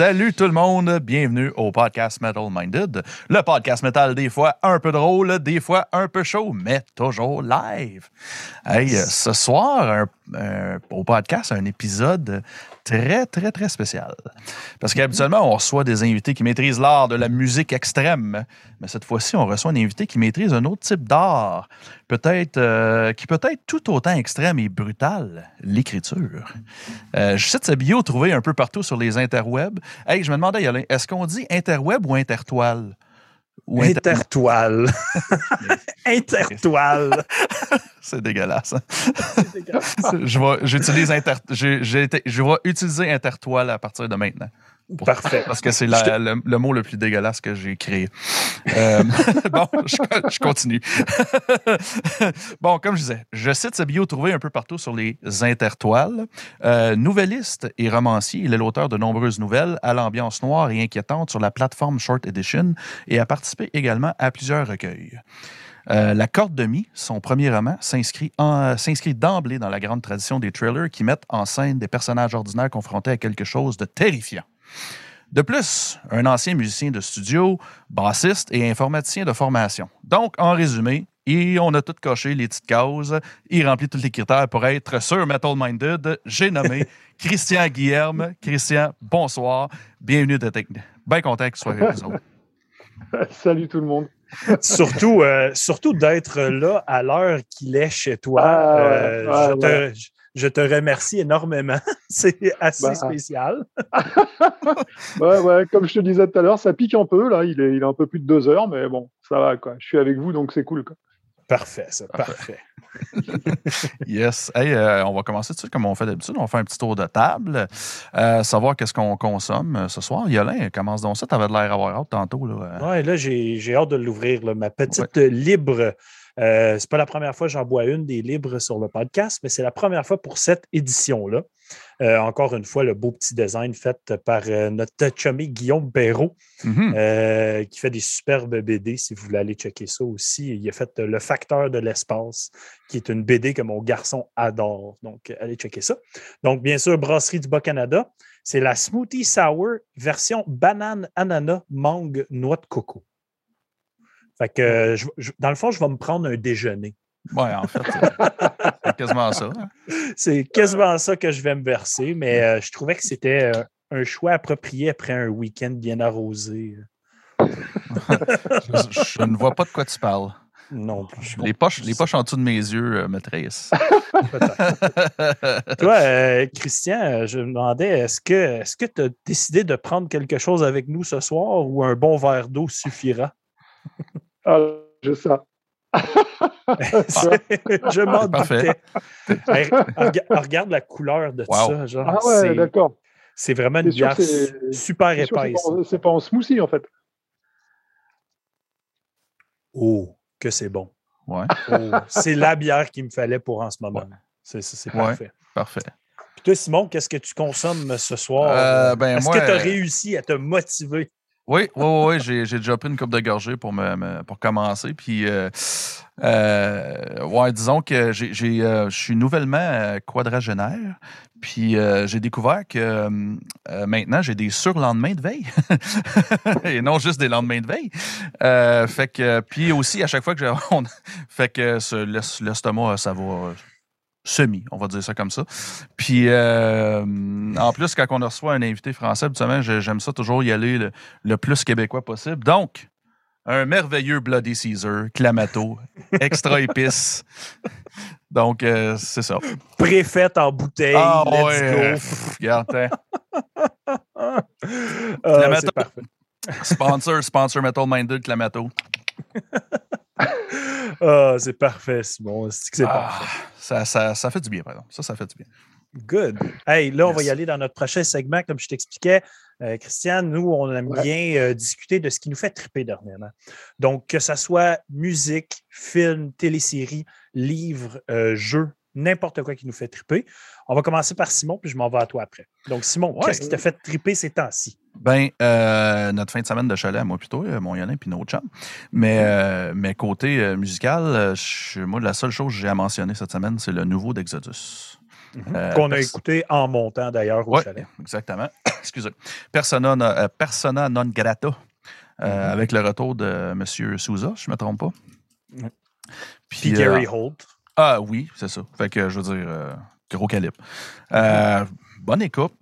Salut tout le monde, bienvenue au podcast Metal Minded, le podcast metal des fois un peu drôle, des fois un peu chaud, mais toujours live. Hey, ce soir, un- un- au podcast, un épisode très, très, très spécial. Parce qu'habituellement, on reçoit des invités qui maîtrisent l'art de la musique extrême, mais cette fois-ci, on reçoit un invité qui maîtrise un autre type d'art, peut-être, euh, qui peut être tout autant extrême et brutal, l'écriture. Euh, je cite sa bio trouvée un peu partout sur les interwebs. Hey, je me demandais, est-ce qu'on dit interweb ou intertoile? Ou Intertoile. Intertoile. C'est dégueulasse. hein? je vais, j'utilise inter, je vais utiliser intertoile à partir de maintenant. Parfait. Parce que c'est le, le mot le plus dégueulasse que j'ai créé. Euh, bon, je, je continue. bon, comme je disais, je cite sa bio trouvée un peu partout sur les intertoiles. Euh, nouvelliste et romancier, il est l'auteur de nombreuses nouvelles à l'ambiance noire et inquiétante sur la plateforme Short Edition et a participé également à plusieurs recueils. Euh, la Corde de Mi, son premier roman, s'inscrit s'inscrit d'emblée dans la grande tradition des thrillers qui mettent en scène des personnages ordinaires confrontés à quelque chose de terrifiant. De plus, un ancien musicien de studio, bassiste et informaticien de formation. Donc, en résumé, et on a tout coché les petites cases. Il remplit tous les critères pour être sur Metal Minded. J'ai nommé Christian Guillerme. Christian, bonsoir. Bienvenue de Technique. Bien content que tu sois avec nous autres. Salut tout le monde. surtout euh, surtout d'être là à l'heure qu'il est chez toi. Ah, Euh, ouais, je, ouais. te, je- je te remercie énormément. C'est assez Bah. spécial. Ouais, ouais, comme je te disais tout à l'heure, ça pique un peu. Là, il est, il est un peu plus de deux heures, mais bon, ça va. Quoi. Je suis avec vous, donc c'est cool. Quoi. Parfait, ça. Parfait. Yes. Hey, euh, on va commencer tout de suite comme on fait d'habitude. On fait un petit tour de table, euh, savoir qu'est-ce qu'on consomme euh, ce soir. Yolin, commence donc ça. Tu avais l'air d'avoir hâte tantôt. Là. Ouais, là, j'ai j'ai hâte de l'ouvrir. Ma petite libre. Euh, c'est pas la première fois que j'en bois une des libres sur le podcast, mais c'est la première fois pour cette édition-là. Euh, encore une fois, le beau petit design fait par euh, notre chummy Guillaume Perrault. mhm. euh, qui fait des superbes BD, si vous voulez aller checker ça aussi. Il a fait Le Facteur de l'espace, qui est une BD que mon garçon adore. Donc, allez checker ça. Donc, bien sûr, Brasserie du Bas-Canada, c'est la Smoothie Sour version banane, ananas, mangue, noix de coco. Fait que, je- je- dans le fond, je vais me prendre un déjeuner. Ouais, en fait, c'est quasiment ça. hein. C'est quasiment ça que je vais me verser, mais euh, je trouvais que c'était euh, un choix approprié après un week-end bien arrosé. Je, je ne vois pas de quoi tu parles. Non plus. Les poches, les poches en dessous de mes yeux euh, me trahissent. Toi, euh, Christian, je me demandais, est-ce que est-ce que tu as décidé de prendre quelque chose avec nous ce soir ou un bon verre d'eau suffira? Ah, je sais. je m'en doutais. Hey, regarde la couleur de Wow. ça. Genre, Ah ouais, d'accord. c'est vraiment une bière super que c'est épaisse. pas pas en smoothie, en fait. Oh, que c'est bon. Ouais, Oh, c'est la bière qu'il me fallait pour en ce moment. Ouais. C'est parfait. parfait. Puis toi, Simon, qu'est-ce que tu consommes ce soir? Euh, ben, Est-ce que tu as euh, réussi à te motiver? Oui, oui, oui, oui, j'ai, j'ai déjà pris une coupe de gorgée pour, me, pour commencer. Puis, euh, euh, ouais, disons que j'ai, j'ai, euh, je suis nouvellement quadragénaire. Puis, j'ai découvert que maintenant, j'ai des surlendemains de veille. Et non juste des lendemains de veille. Fait que, puis aussi, à chaque fois que j'ai. on- fait que ce- l'es- l'estomac, ça va. Semi, on va dire ça comme ça. Puis, euh, en plus, quand on reçoit un invité français, j'ai- j'aime ça toujours y aller le, le plus québécois possible. Donc, un merveilleux Bloody Caesar, Clamato, extra épice. Donc, euh, c'est ça. Préfète en bouteille. Ah let's ouais, go. euh, regarde, hein. Ah, Clamato. Sponsor, sponsor Metal Minded, Clamato. Ah, c'est parfait, Simon. C'est que c'est Ah, parfait. ça, ça, ça fait du bien, par exemple. Ça, ça fait du bien. Good. Hey, là, on va y aller dans notre prochain segment, comme je t'expliquais. Euh, Christian, nous, on aime Ouais. bien euh, discuter de ce qui nous fait triper dernièrement. Donc, que ce soit musique, film, télésérie, livre, euh, jeu, n'importe quoi qui nous fait triper. On va commencer par Simon, puis je m'en vais à toi après. Donc, Simon, Ouais. qu'est-ce qui t'a fait triper ces temps-ci? Ben, euh, notre fin de semaine de chalet, à moi plutôt, euh, mon Yolin puis notre chum. Mais, euh, mais côté euh, musical, je- moi, la seule chose que j'ai à mentionner cette semaine, c'est le nouveau d'Exodus. Euh, Qu'on a écouté en montant d'ailleurs au Ouais, chalet. exactement. Excusez. Persona, no- euh, persona non grata, Mhm. avec le retour de M. Souza, je ne me trompe pas. Mhm. Puis, Puis Gary Holt. Ah oui, c'est ça. Fait que je veux dire, euh, gros calibre. Euh, bonne écoute.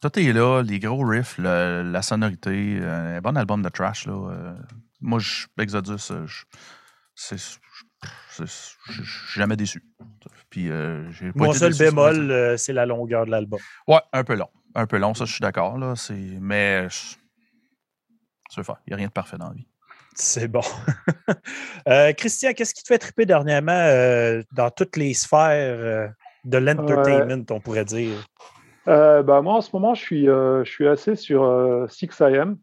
Tout est là, les gros riffs, le- la sonorité, euh, un bon album de trash. Là, euh, moi, je, Exodus, euh, je, c'est, c'est- je- je suis jamais déçu. Puis, euh, j'ai pas Mon été seul déçu bémol, euh, c'est la longueur de l'album. Ouais, un peu long. Un peu long, ça, je suis d'accord. Là, c'est, mais je- faire. Il n'y a rien de parfait dans la vie. C'est bon. Euh, Christian, qu'est-ce qui te fait triper dernièrement euh, dans toutes les sphères euh, de l'entertainment, on pourrait dire? Bah, moi, en ce moment, je suis, je suis assez sur euh, 6am.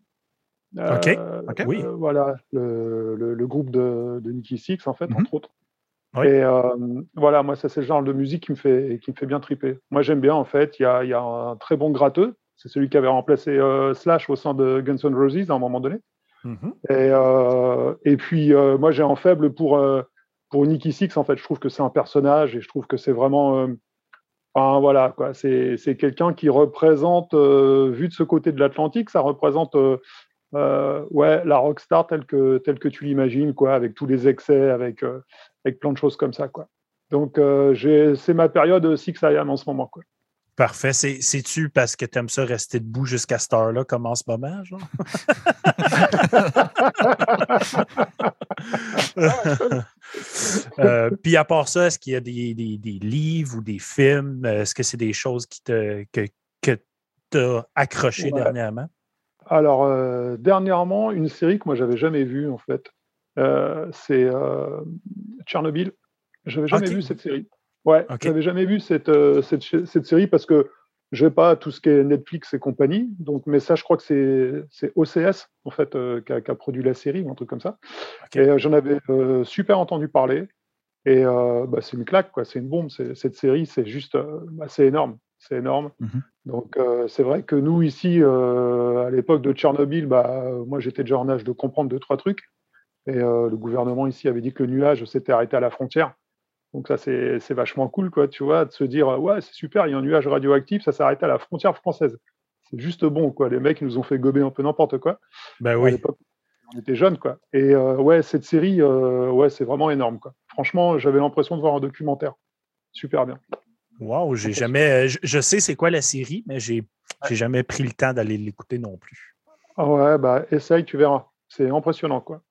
Euh, OK. OK. Oui. voilà, le, le- le groupe de, de Nicky Six, en fait, Mhm. entre autres. Oui. Et voilà, moi, ça, c'est le genre de musique qui me fait, qui me fait bien triper. Moi, j'aime bien, en fait, il y a, y a un très bon gratteux. C'est celui qui avait remplacé Slash au sein de Guns N' Roses à un moment donné. Mhm. Et, euh, et puis, euh, moi, j'ai un faible pour, euh, pour Nicky Six, en fait. Je trouve que c'est un personnage et je trouve que c'est vraiment. enfin, voilà, quoi. C'est c'est quelqu'un qui représente, vu de ce côté de l'Atlantique, ça représente. ouais, la rockstar telle que, telle que tu l'imagines, quoi, avec tous les excès, avec, avec plein de choses comme ça, quoi. Donc, c'est ma période 6 IAM en ce moment, quoi. Parfait. C'est- C'est-tu parce que tu aimes ça rester debout jusqu'à cette heure-là, comme en ce moment? Genre? Euh, Puis à part ça, est-ce qu'il y a des, des- des livres ou des films? Est-ce que c'est des choses qui te, que, que t'as accroché Ouais. dernièrement? Alors, euh, dernièrement, une série que moi, j'avais jamais vue, en fait, euh, c'est euh, Tchernobyl. J'avais jamais Ok. vu cette série. Ouais, Ok. j'avais jamais vu cette, euh, cette, série parce que je n'ai pas tout ce qui est Netflix et compagnie. Donc, mais ça, je crois que c'est OCS, en fait, euh, qui, a, produit la série ou un truc comme ça. Et euh, j'en avais super entendu parler. Et bah, c'est une claque, quoi. C'est une bombe. Cette série, c'est juste, bah, c'est énorme. C'est énorme. Mhm. Donc, euh, c'est vrai que nous, ici, euh, à l'époque de Tchernobyl, bah, moi, j'étais déjà en âge de comprendre deux, trois trucs. Et euh, le gouvernement ici avait dit que le nuage s'était arrêté à la frontière. Donc, ça, c'est c'est vachement cool, quoi, tu vois, de se dire, euh, ouais, c'est super, il y a un nuage radioactif, ça s'est arrêté à la frontière française. C'est juste bon, quoi. Les mecs, ils nous ont fait gober un peu n'importe quoi. Ben oui. on était jeunes, quoi. Et euh, ouais, cette série, euh, ouais, c'est vraiment énorme, quoi. Franchement, j'avais l'impression de voir un documentaire. Super bien. Wow, j'ai jamais. Je, je sais c'est quoi la série, mais j'ai j'ai jamais pris le temps d'aller l'écouter non plus. Ah ouais, bah, essaye, tu verras. C'est impressionnant, quoi.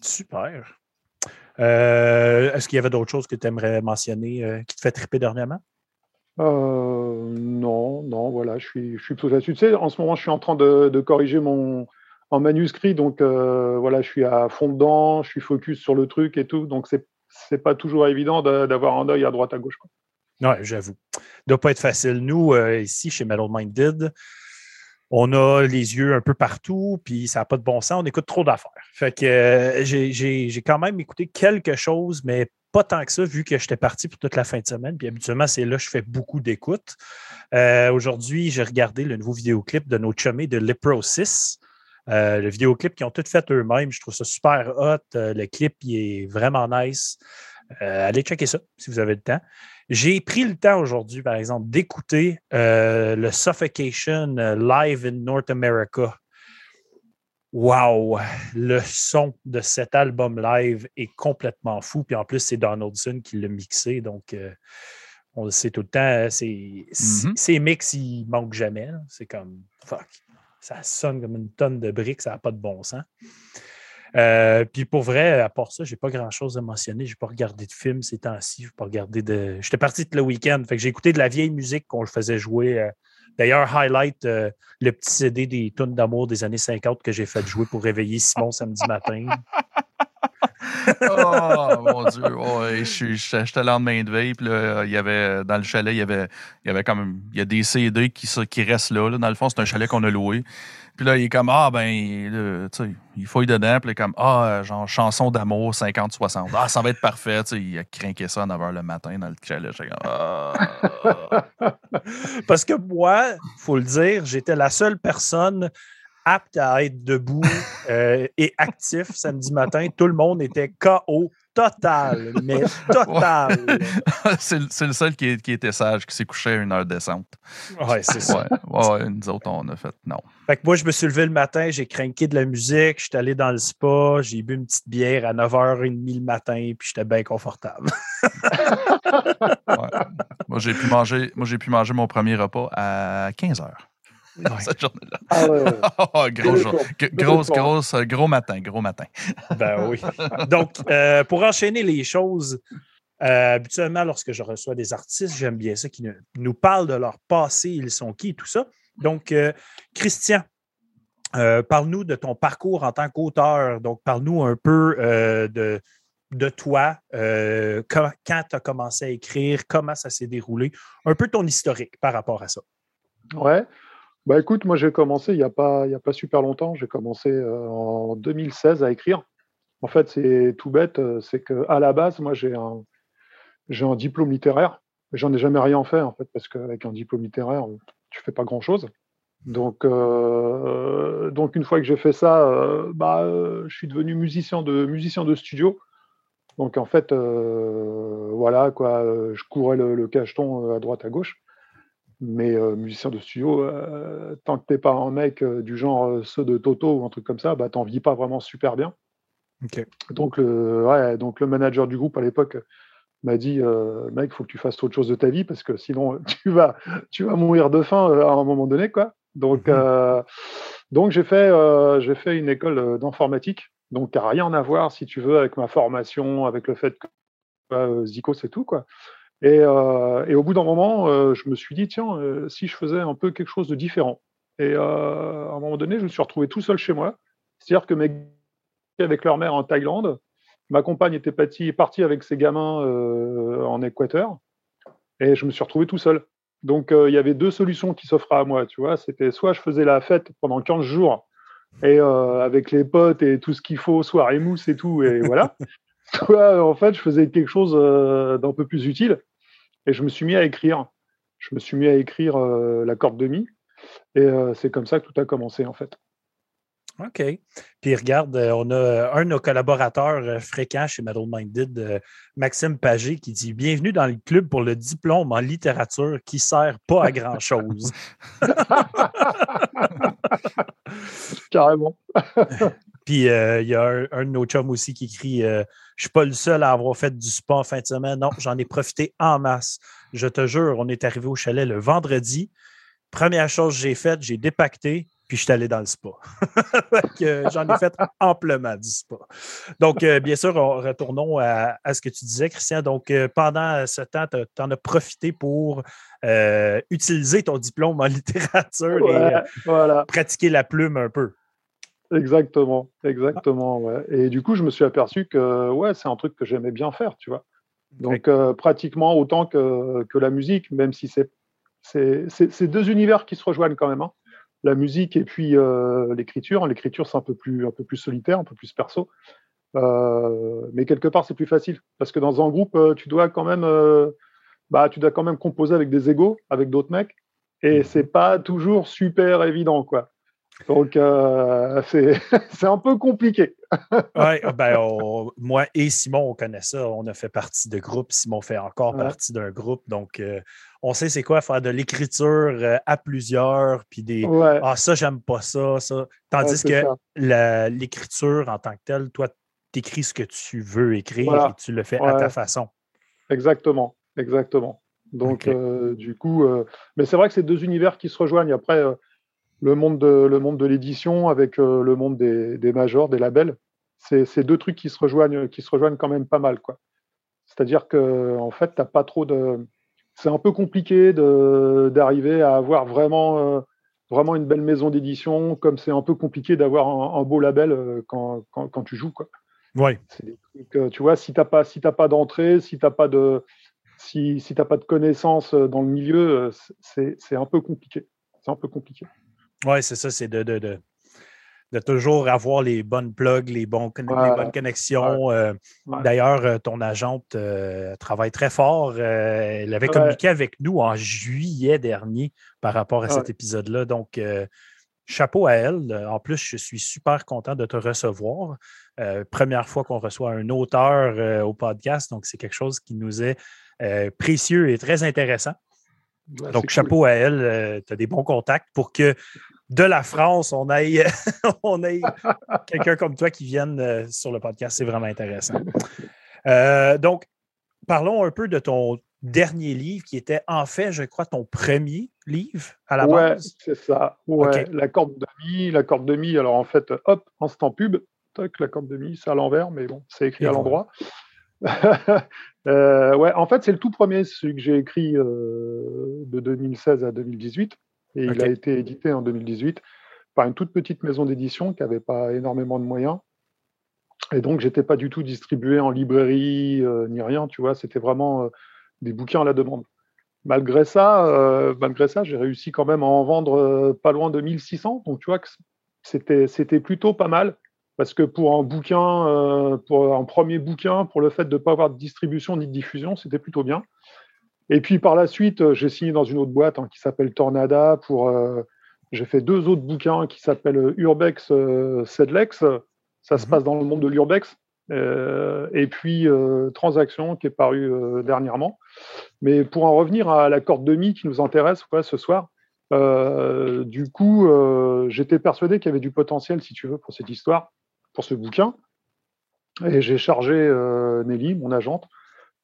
Super. Euh, Est-ce qu'il y avait d'autres choses que tu aimerais mentionner euh, qui te fait triper dernièrement? Euh, non, non, voilà, je suis, je suis plutôt là-dessus. Tu sais, en ce moment, je suis en train de, de corriger mon en manuscrit, donc voilà, je suis à fond dedans, je suis focus sur le truc et tout, donc c'est pas toujours évident de- d'avoir un œil à droite à gauche. Oui, j'avoue. Ça doit pas être facile. Nous, ici, chez Metal Minded, on a les yeux un peu partout, puis ça n'a pas de bon sens. On écoute trop d'affaires. Fait que euh, j'ai- quand même écouté quelque chose, mais pas tant que ça, vu que j'étais parti pour toute la fin de semaine. Puis habituellement, c'est là que je fais beaucoup d'écoutes. Euh, Aujourd'hui, j'ai regardé le nouveau vidéoclip de nos chummés de Leprosis. Euh, le vidéoclip qu'ils ont tout fait eux-mêmes. Je trouve ça super hot. Euh, le clip, est vraiment nice. Allez checker ça si vous avez le temps. J'ai pris le temps aujourd'hui, par exemple, d'écouter euh, le Suffocation euh, live in North America. Wow! Le son de cet album live est complètement fou. Puis en plus, c'est Donaldson qui l'a mixé. Donc, euh, on le sait tout le temps, hein, Mhm. ces mix, ils manquent jamais. là. C'est comme fuck. Ça sonne comme une tonne de briques, ça n'a pas de bon sens. Euh, puis pour vrai, à part ça, j'ai pas grand-chose à mentionner. J'ai pas regardé de film ces temps-ci. J'ai pas regardé de. J'étais parti le week-end. Fait que j'ai écouté de la vieille musique qu'on le faisait jouer euh, D'ailleurs, highlight euh, le petit CD des tunes d'amour des années 50 que j'ai fait jouer pour réveiller Simon samedi matin. oh mon Dieu. Ouais, J'étais lendemain de veille, puis là, il y avait, dans le chalet, il y avait, il y avait quand même il y a des CD qui, restent là, là. Dans le fond, c'est un chalet qu'on a loué. Puis là, il est comme, ah, ben, tu sais, il fouille dedans, puis il est comme, ah, genre, chanson d'amour 50-60. Ah, ça va être parfait. Tu sais, il a craqué ça à 9 h le matin dans le chalet. Ah. Parce que moi, faut le dire, j'étais la seule personne apte à être debout euh, et actif samedi matin. Tout le monde était KO total, mais total. c'est le seul qui, était sage, qui s'est couché à une heure décente. Ouais, c'est ça. Ouais, nous autres, on a fait non. Fait que moi, je me suis levé le matin, j'ai craqué de la musique, je suis allé dans le spa, j'ai bu une petite bière à 9h30 le matin, puis j'étais bien confortable. Moi, j'ai pu manger, moi, j'ai pu manger mon premier repas à 15h. cette journée-là. Ah ouais, oh, gros, jour. Grosse, grosse, gros matin, gros matin. ben oui. Donc, euh, pour enchaîner les choses, euh, habituellement, lorsque je reçois des artistes, j'aime bien ça, qui nous parlent de leur passé, ils sont qui, tout ça. Donc, euh, Christian, parle-nous de ton parcours en tant qu'auteur. Donc, parle-nous un peu de, de toi, quand, quand tu as commencé à écrire, comment ça s'est déroulé, un peu ton historique par rapport à ça. Ouais. Bah écoute, moi j'ai commencé il n'y a, pas, a pas super longtemps. J'ai commencé euh, en 2016 à écrire. En fait, c'est tout bête. Euh, c'est qu'à la base, moi j'ai un, j'ai un diplôme littéraire. J'en ai jamais rien fait en fait, parce qu'avec un diplôme littéraire, tu fais pas grand chose. Donc, euh, donc une fois que j'ai fait ça, bah, je suis devenu musicien de, musicien de studio. Donc en fait, voilà quoi, je courais le cacheton à droite à gauche. Mais euh, musicien de studio, euh, tant que t'es pas un mec euh, du genre ceux de Toto ou un truc comme ça, bah t'en vis pas vraiment super bien. Donc, le, ouais, donc le manager du groupe à l'époque m'a dit mec, il faut que tu fasses autre chose de ta vie parce que sinon tu vas, tu vas mourir de faim à un moment donné. Quoi. Donc, mhm. donc j'ai fait, j'ai fait une école d'informatique, donc n'a rien à voir, si tu veux, avec ma formation, avec le fait que Zico, c'est tout. Quoi. Euh, et, au bout d'un moment, euh, je me suis dit, tiens, euh, si je faisais un peu quelque chose de différent. Et à un moment donné, je me suis retrouvé tout seul chez moi. C'est-à-dire que mes avec leur mère en Thaïlande, ma compagne était partie, partie avec ses gamins en Équateur, et je me suis retrouvé tout seul. Donc il y avait deux solutions qui s'offraient à moi, tu vois. C'était soit je faisais la fête pendant 15 jours, et avec les potes et tout ce qu'il faut, soirée mousse et tout, et voilà. Soit en fait, je faisais quelque chose d'un peu plus utile. Et je me suis mis à écrire. Je me suis mis à écrire euh, la corde de mi. Et euh, c'est comme ça que tout a commencé, en fait. OK. Puis regarde, euh, on a un de nos collaborateurs fréquents chez Metal Minded, Maxime Pagé, qui dit Bienvenue dans le club pour le diplôme en littérature qui ne sert pas à grand-chose. Carrément. Puis euh, il y a un, de nos chums aussi qui écrit euh, Je suis pas le seul à avoir fait du spa en fin de semaine. Non, j'en ai profité en masse. Je te jure, on est arrivé au chalet le vendredi. Première chose que j'ai faite, j'ai dépacté, puis je suis allé dans le spa. J'en ai fait amplement du spa. Donc, euh, bien sûr, retournons à, ce que tu disais, Christian. Donc, pendant ce temps, tu en as profité pour utiliser ton diplôme en littérature et pratiquer la plume un peu. Exactement, exactement. Ouais. Et du coup, je me suis aperçu que ouais, c'est un truc que j'aimais bien faire, tu vois. Donc, euh, pratiquement autant que, que, la musique, même si c'est c'est deux univers qui se rejoignent quand même. Hein. La musique et puis euh, l'écriture. L'écriture, c'est un peu plus un peu plus solitaire, un peu plus perso. Euh, mais quelque part, c'est plus facile parce que dans un groupe, tu dois quand même bah, tu dois quand même composer avec des égaux, avec d'autres mecs, et mmh c'est pas toujours super évident, quoi. Donc, euh, c'est un peu compliqué. oui, ben, moi et Simon, on connaît ça. On a fait partie de groupe. Simon fait encore partie d'un groupe. Donc, euh, on sait c'est quoi faire de l'écriture euh, à plusieurs. Puis des Ah, ça, j'aime pas ça, ça. Tandis que l'écriture en tant que telle, toi, tu écris ce que tu veux écrire et tu le fais à ta façon. Exactement, exactement. Donc, du coup, mais c'est vrai que c'est deux univers qui se rejoignent. Après, le monde de, le monde de l'édition avec euh, le monde des, des, majors, des labels. C'est deux trucs qui se rejoignent, qui se rejoignent quand même pas mal, quoi. C'est-à-dire que en fait, t'as pas trop de c'est un peu compliqué d'arriver à avoir vraiment, vraiment une belle maison d'édition, comme c'est un peu compliqué d'avoir un, beau label quand, quand, tu joues. Quoi. Ouais. tu vois, si tu n'as pas, si pas d'entrée, si tu n'as pas de si, si tu n'as pas de connaissances dans le milieu, c'est un peu compliqué. C'est un peu compliqué. Oui, c'est ça, c'est de, de, de, de, toujours avoir les bonnes plugs, les, bons, les bonnes connexions. Euh, d'ailleurs, euh, ton agente euh, travaille très fort. elle avait communiqué avec nous en juillet dernier par rapport à cet épisode-là. Donc, chapeau à elle. En plus, je suis super content de te recevoir. première fois qu'on reçoit un auteur au podcast, donc c'est quelque chose qui nous est précieux et très intéressant. Donc, chapeau à elle, euh, tu as des bons contacts pour que de la France, on ait, on quelqu'un comme toi qui vienne euh, sur le podcast. C'est vraiment intéressant. Euh, donc, parlons un peu de ton dernier livre qui était en fait, je crois, ton premier livre à la ouais, c'est ça. Ouais, la corde de mi. La corde de mi, alors en fait, hop, instant pub. la corde de mi, c'est à l'envers, mais bon, c'est écrit à l'endroit. Euh, ouais, en fait, c'est le tout premier, celui que j'ai écrit euh, de 2016 à 2018. Et il a été édité en 2018 par une toute petite maison d'édition qui n'avait pas énormément de moyens. Et donc, j'étais pas du tout distribué en librairie euh, ni rien, tu vois. C'était vraiment des bouquins à la demande. Malgré ça, malgré ça, j'ai réussi quand même à en vendre pas loin de 1600. Donc, tu vois que c'était, c'était plutôt pas mal. Parce que pour un bouquin, euh, pour un premier bouquin, pour le fait de ne pas avoir de distribution ni de diffusion, c'était plutôt bien. Et puis par la suite, euh, j'ai signé dans une autre boîte hein, qui s'appelle Tornada. Pour, euh, j'ai fait deux autres bouquins qui s'appellent Urbex Sedlex. Ça se mhm. passe dans le monde de l'Urbex. et puis Transaction qui est paru dernièrement. Mais pour en revenir à la corde demi qui nous intéresse ce soir, du coup, j'étais persuadé qu'il y avait du potentiel, si tu veux, pour cette histoire pour ce bouquin. Et j'ai chargé euh, Nelly, mon agente,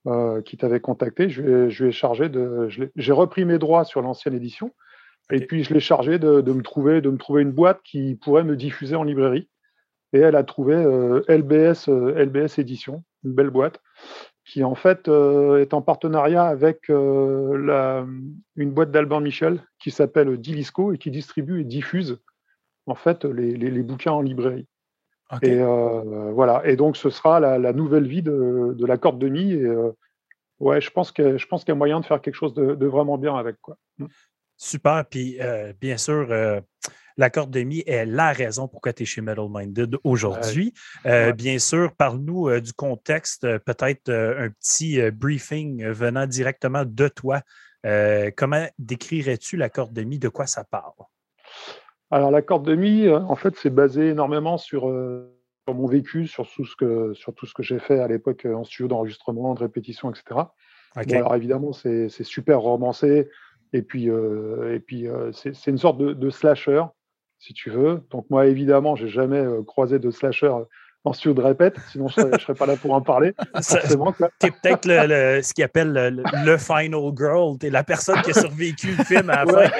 euh, qui t'avait contacté. Je lui, ai, chargé de. J'ai repris mes droits sur l'ancienne édition. Et puis je l'ai chargé de, me trouver, de me trouver une boîte qui pourrait me diffuser en librairie. Et elle a trouvé euh, LBS, LBS Édition, une belle boîte, qui en fait est en partenariat avec la, une boîte d'Albin Michel qui s'appelle Dilisco et qui distribue et diffuse en fait les, les bouquins en librairie. Et euh, voilà. Et donc, ce sera la, nouvelle vie de, la corde de mi. Et euh, ouais, je pense qu'il y a moyen de faire quelque chose de, vraiment bien avec. Quoi. Mm. Super. Puis, euh, bien sûr, la corde de mi est la raison pourquoi tu es chez Metal Minded aujourd'hui. Bien sûr, parle-nous du contexte, peut-être un petit briefing venant directement de toi. comment décrirais-tu la corde de mi? De quoi ça parle? Alors, la corde de mi, euh, en fait, c'est basé énormément sur, euh, sur, mon vécu, sur tout ce que, sur tout ce que j'ai fait à l'époque euh, en studio d'enregistrement, de répétition, etc. alors, évidemment, c'est super romancé. Et puis, et puis c'est une sorte de, de, slasher, si tu veux. Donc, moi, évidemment, j'ai jamais croisé de slasher en studio de répète, sinon je ne serais, pas là pour en parler. Tu es peut-être le, ce qu'ils appelle le, final girl, tu es la personne qui a survécu le film à la fin.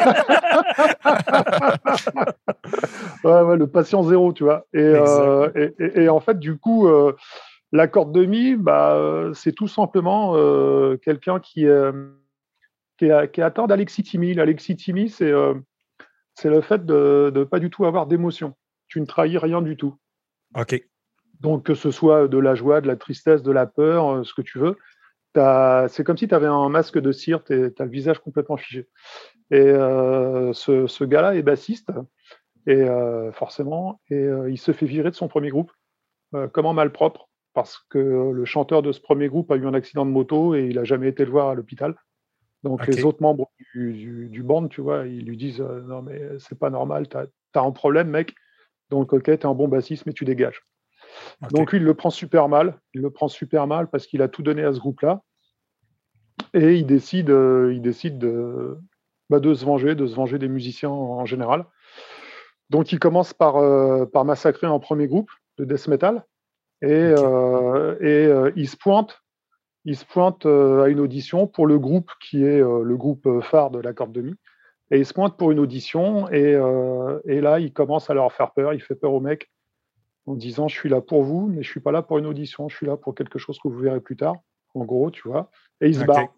ouais, le patient zéro, tu vois. Et, euh, et, et, en fait, du coup, euh, la corde demi, bah, c'est tout simplement euh, quelqu'un qui, qui, est, qui est atteint d'alexithymie. L'alexithymie, c'est c'est le fait de ne pas du tout avoir d'émotion. Tu ne trahis rien du tout. OK. Donc, que ce soit de la joie, de la tristesse, de la peur, euh, ce que tu veux, c'est comme si tu avais un masque de cire, tu as le visage complètement figé. Et euh, ce, gars-là est bassiste, et euh, forcément, et il se fait virer de son premier groupe, comme en malpropre, parce que le chanteur de ce premier groupe a eu un accident de moto et il n'a jamais été le voir à l'hôpital. Donc les autres membres du, du, band, tu vois, ils lui disent Non, mais c'est pas normal, tu as, as, un problème, mec. Donc, ok, tu es un bon bassiste, mais tu dégages. Donc lui, il le prend super mal. Il le prend super mal parce qu'il a tout donné à ce groupe-là. Et il décide, euh, il décide de, bah, de se venger, de se venger des musiciens en, général. Donc il commence par, euh, par massacrer un premier groupe de death metal. Et, euh, et il se pointe, il se pointe à une audition pour le groupe qui est le groupe phare de la corde de mi. Et il se pointe pour une audition et, et, là, il commence à leur faire peur. Il fait peur aux mecs en disant je suis là pour vous, mais je suis pas là pour une audition, je suis là pour quelque chose que vous verrez plus tard, en gros, tu vois. Et il se barre.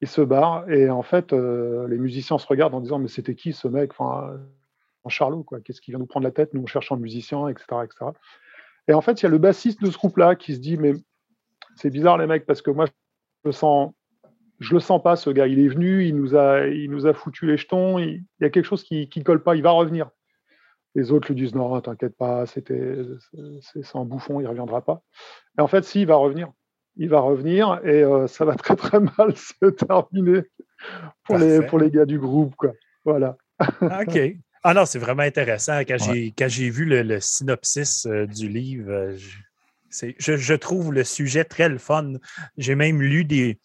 il se barre et en fait, les musiciens se regardent en disant mais c'était qui ce mec? Enfin, en Charlot quoi Qu'est-ce qui vient nous prendre la tête? Nous on cherche un musicien, etc., etc. Et en fait, il y a le bassiste de ce groupe-là qui se dit mais c'est bizarre les mecs parce que moi je le sens, je le sens pas ce gars. Il est venu, il nous a, il nous a foutu les jetons. Il, y a quelque chose qui, qui colle pas. Il va revenir. Les autres lui disent non, t'inquiète pas, c'était, c'est un bouffon, il reviendra pas. Et en fait, si, il va revenir. Il va revenir et euh, ça va très très mal se terminer pour les, pour les gars du groupe, quoi. Voilà. OK. Ah non, c'est vraiment intéressant. Quand j'ai vu le, synopsis euh, du livre, euh, je, je, trouve le sujet très le fun. J'ai même lu des,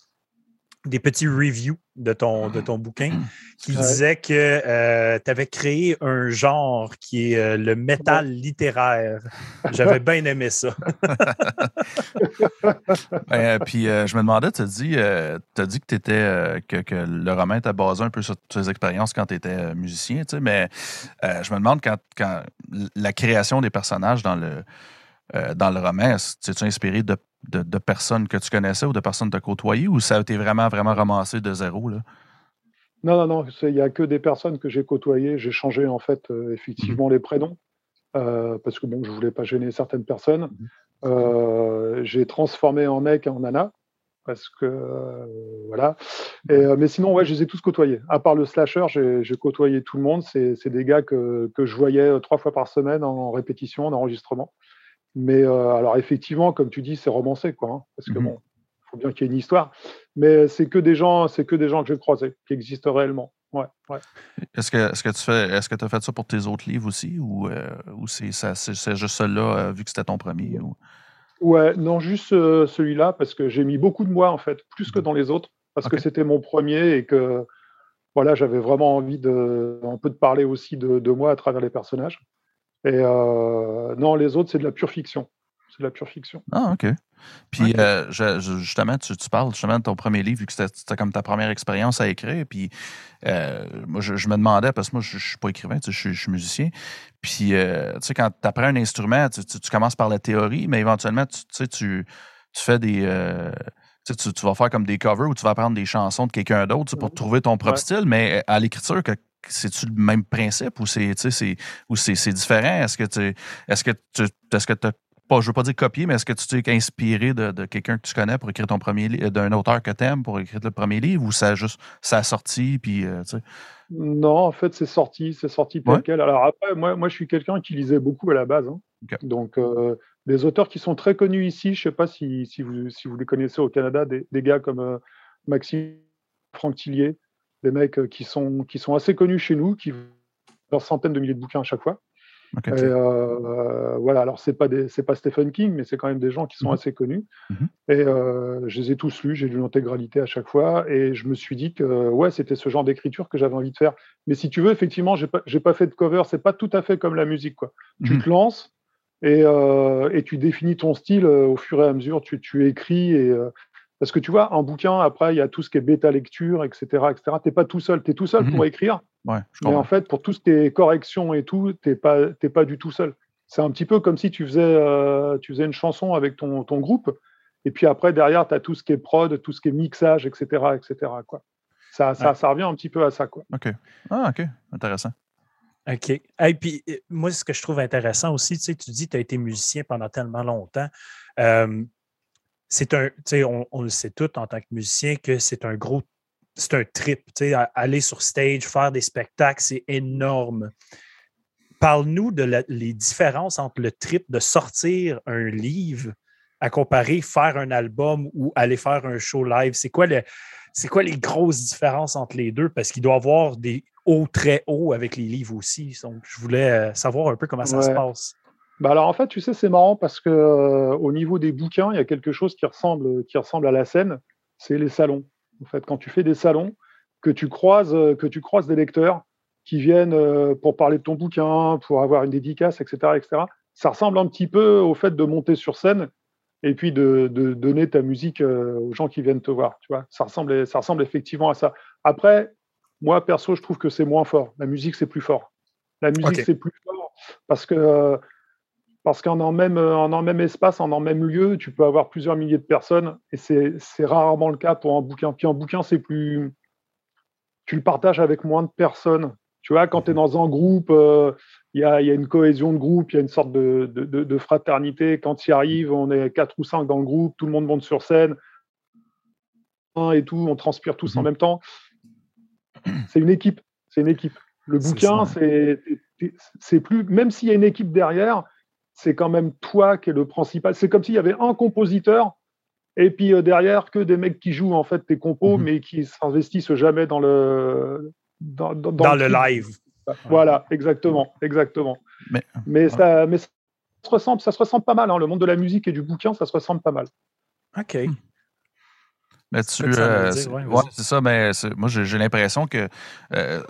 des petits reviews de ton, de ton bouquin qui disaient que euh, tu avais créé un genre qui est euh, le métal littéraire. J'avais bien aimé ça. Ben, puis euh, je me demandais, tu as dit, as dit que, étais, que, que, le roman était basé un peu sur tes expériences quand tu étais musicien, mais je me demande quand, quand la création des personnages dans le, dans le roman, tu inspiré de de, personnes que tu connaissais ou de personnes que tu as côtoyées ou ça a été vraiment, vraiment ramassé de zéro? Là? Non, non, non, il n'y a que des personnes que j'ai côtoyées. J'ai changé en fait euh, effectivement les prénoms euh, parce que bon, je ne voulais pas gêner certaines personnes. Mhm. Euh, j'ai transformé en mec en nana parce que voilà. mais sinon, ouais, je les ai tous côtoyés. À part le slasher, j'ai côtoyé tout le monde. C'est des gars que, que, je voyais trois fois par semaine en répétition, en enregistrement. Mais euh, alors effectivement, comme tu dis, c'est romancé, quoi. Hein, parce que mmh bon, il faut bien qu'il y ait une histoire. Mais c'est que des gens, c'est que des gens que j'ai croisés, qui existent réellement. Ouais, ouais. Est-ce que, est-ce que tu fais, est-ce que tu as fait ça pour tes autres livres aussi, ou, euh, ou c'est, c'est, juste celui-là euh, vu que c'était ton premier ou... Ouais, non, juste celui-là parce que j'ai mis beaucoup de moi en fait, plus que mmh. dans les autres, parce que c'était mon premier et que voilà, j'avais vraiment envie de un peu de parler aussi de, de moi à travers les personnages. Et euh, non, les autres, c'est de la pure fiction. C'est de la pure fiction. Ah, OK. Puis, euh, justement, tu, parles justement de ton premier livre, vu que c'était comme ta première expérience à écrire. Puis, euh, moi, je, me demandais, parce que moi, je ne suis pas écrivain, je, je, suis musicien. Puis, tu sais, quand tu apprends un instrument, tu, commences par la théorie, mais éventuellement, tu, tu, tu fais des. Tu, tu, vas faire comme des covers ou tu vas apprendre des chansons de quelqu'un d'autre pour trouver ton propre style, mais à l'écriture, c'est-tu le même principe ou c'est ou c'est différent? Est-ce que tu est-ce que tu est-ce que pas, je veux pas dire copier, mais est-ce que tu t'es inspiré de, quelqu'un que tu connais pour écrire ton premier livre, d'un auteur que tu aimes pour écrire le premier livre ou ça a juste ça a sorti puis euh, Non, en fait, c'est sorti, c'est sorti tel quel. Alors après, moi, moi je suis quelqu'un qui lisait beaucoup à la base. Hein. Donc euh, des auteurs qui sont très connus ici, je sais pas si, si, vous, si vous les connaissez au Canada, des, gars comme euh, Maxime Franck Tillier, des mecs euh, qui sont, qui sont assez connus chez nous, qui ont centaines de milliers de bouquins à chaque fois. Euh, voilà, alors c'est pas c'est pas Stephen King, mais c'est quand même des gens qui sont mhm. assez connus. Mhm. Et euh, je les ai tous lus, j'ai lu l'intégralité à chaque fois, et je me suis dit que ouais, c'était ce genre d'écriture que j'avais envie de faire. Mais si tu veux, effectivement, j'ai pas, pas fait de cover, c'est pas tout à fait comme la musique, quoi. Tu mhm. te lances et, et, tu définis ton style au fur et à mesure, tu, tu écris et parce que tu vois, un bouquin, après, il y a tout ce qui est bêta lecture, etc. etc. Tu n'es pas tout seul. Tu es tout seul pour mhm. écrire. mais en fait, pour tout ce qui est correction et tout, tu n'es pas, pas du tout seul. C'est un petit peu comme si tu faisais, euh, tu faisais une chanson avec ton, ton groupe. Et puis après, derrière, tu as tout ce qui est prod, tout ce qui est mixage, etc. etc. Quoi. Ça, ça, ça revient un petit peu à ça. Quoi. OK. Ah, OK. Intéressant. OK. Et puis, euh, moi, ce que je trouve intéressant aussi, tu sais, tu dis que tu as été musicien pendant tellement longtemps. Euh, c'est un, on, on le sait tout en tant que musicien que c'est un gros, c'est un trip. Aller sur stage, faire des spectacles, c'est énorme. Parle-nous de les différences entre le trip de sortir un livre à comparer faire un album ou aller faire un show live. C'est quoi, le, c'est quoi les grosses différences entre les deux? Parce qu'il doit y avoir des hauts très hauts avec les livres aussi. Donc, je voulais euh, savoir un peu comment ça se passe. Bah alors en fait, tu sais, c'est marrant parce que euh, au niveau des bouquins, il y a quelque chose qui ressemble, qui ressemble à la scène, c'est les salons. En fait, quand tu fais des salons, que tu croises, euh, que tu croises des lecteurs qui viennent euh, pour parler de ton bouquin, pour avoir une dédicace, etc., etc. Ça ressemble un petit peu au fait de monter sur scène et puis de, de donner ta musique aux gens qui viennent te voir. Tu vois, ça ressemble, ça ressemble effectivement à ça. Après, moi perso, je trouve que c'est moins fort. La musique, c'est plus fort. La musique, c'est plus fort parce que parce qu'en en même, en même espace, en en même lieu, tu peux avoir plusieurs milliers de personnes et c'est rarement le cas pour un bouquin. Puis un bouquin, c'est plus. Tu le partages avec moins de personnes. Tu vois, quand tu es dans un groupe, euh, il y, a, y, a, une cohésion de groupe, il y a une sorte de, de, de fraternité. Quand tu y arrives, on est quatre ou cinq dans le groupe, tout le monde monte sur scène et tout, on transpire tous en mhm. même temps. C'est une équipe. C'est une équipe. Le bouquin, c'est plus. Même s'il y a une équipe derrière, c'est quand même toi qui es le principal. C'est comme s'il y avait un compositeur et puis euh, derrière que des mecs qui jouent en fait tes compos, mhm. mais qui s'investissent jamais dans le dans, le, live. Voilà, exactement, exactement. Mais, mais, ça, mais ça se ressemble, ça se ressemble pas mal. Hein. Le monde de la musique et du bouquin, ça se ressemble pas mal. Ok. Mais tu, euh, c'est ça, mais moi j'ai l'impression que euh,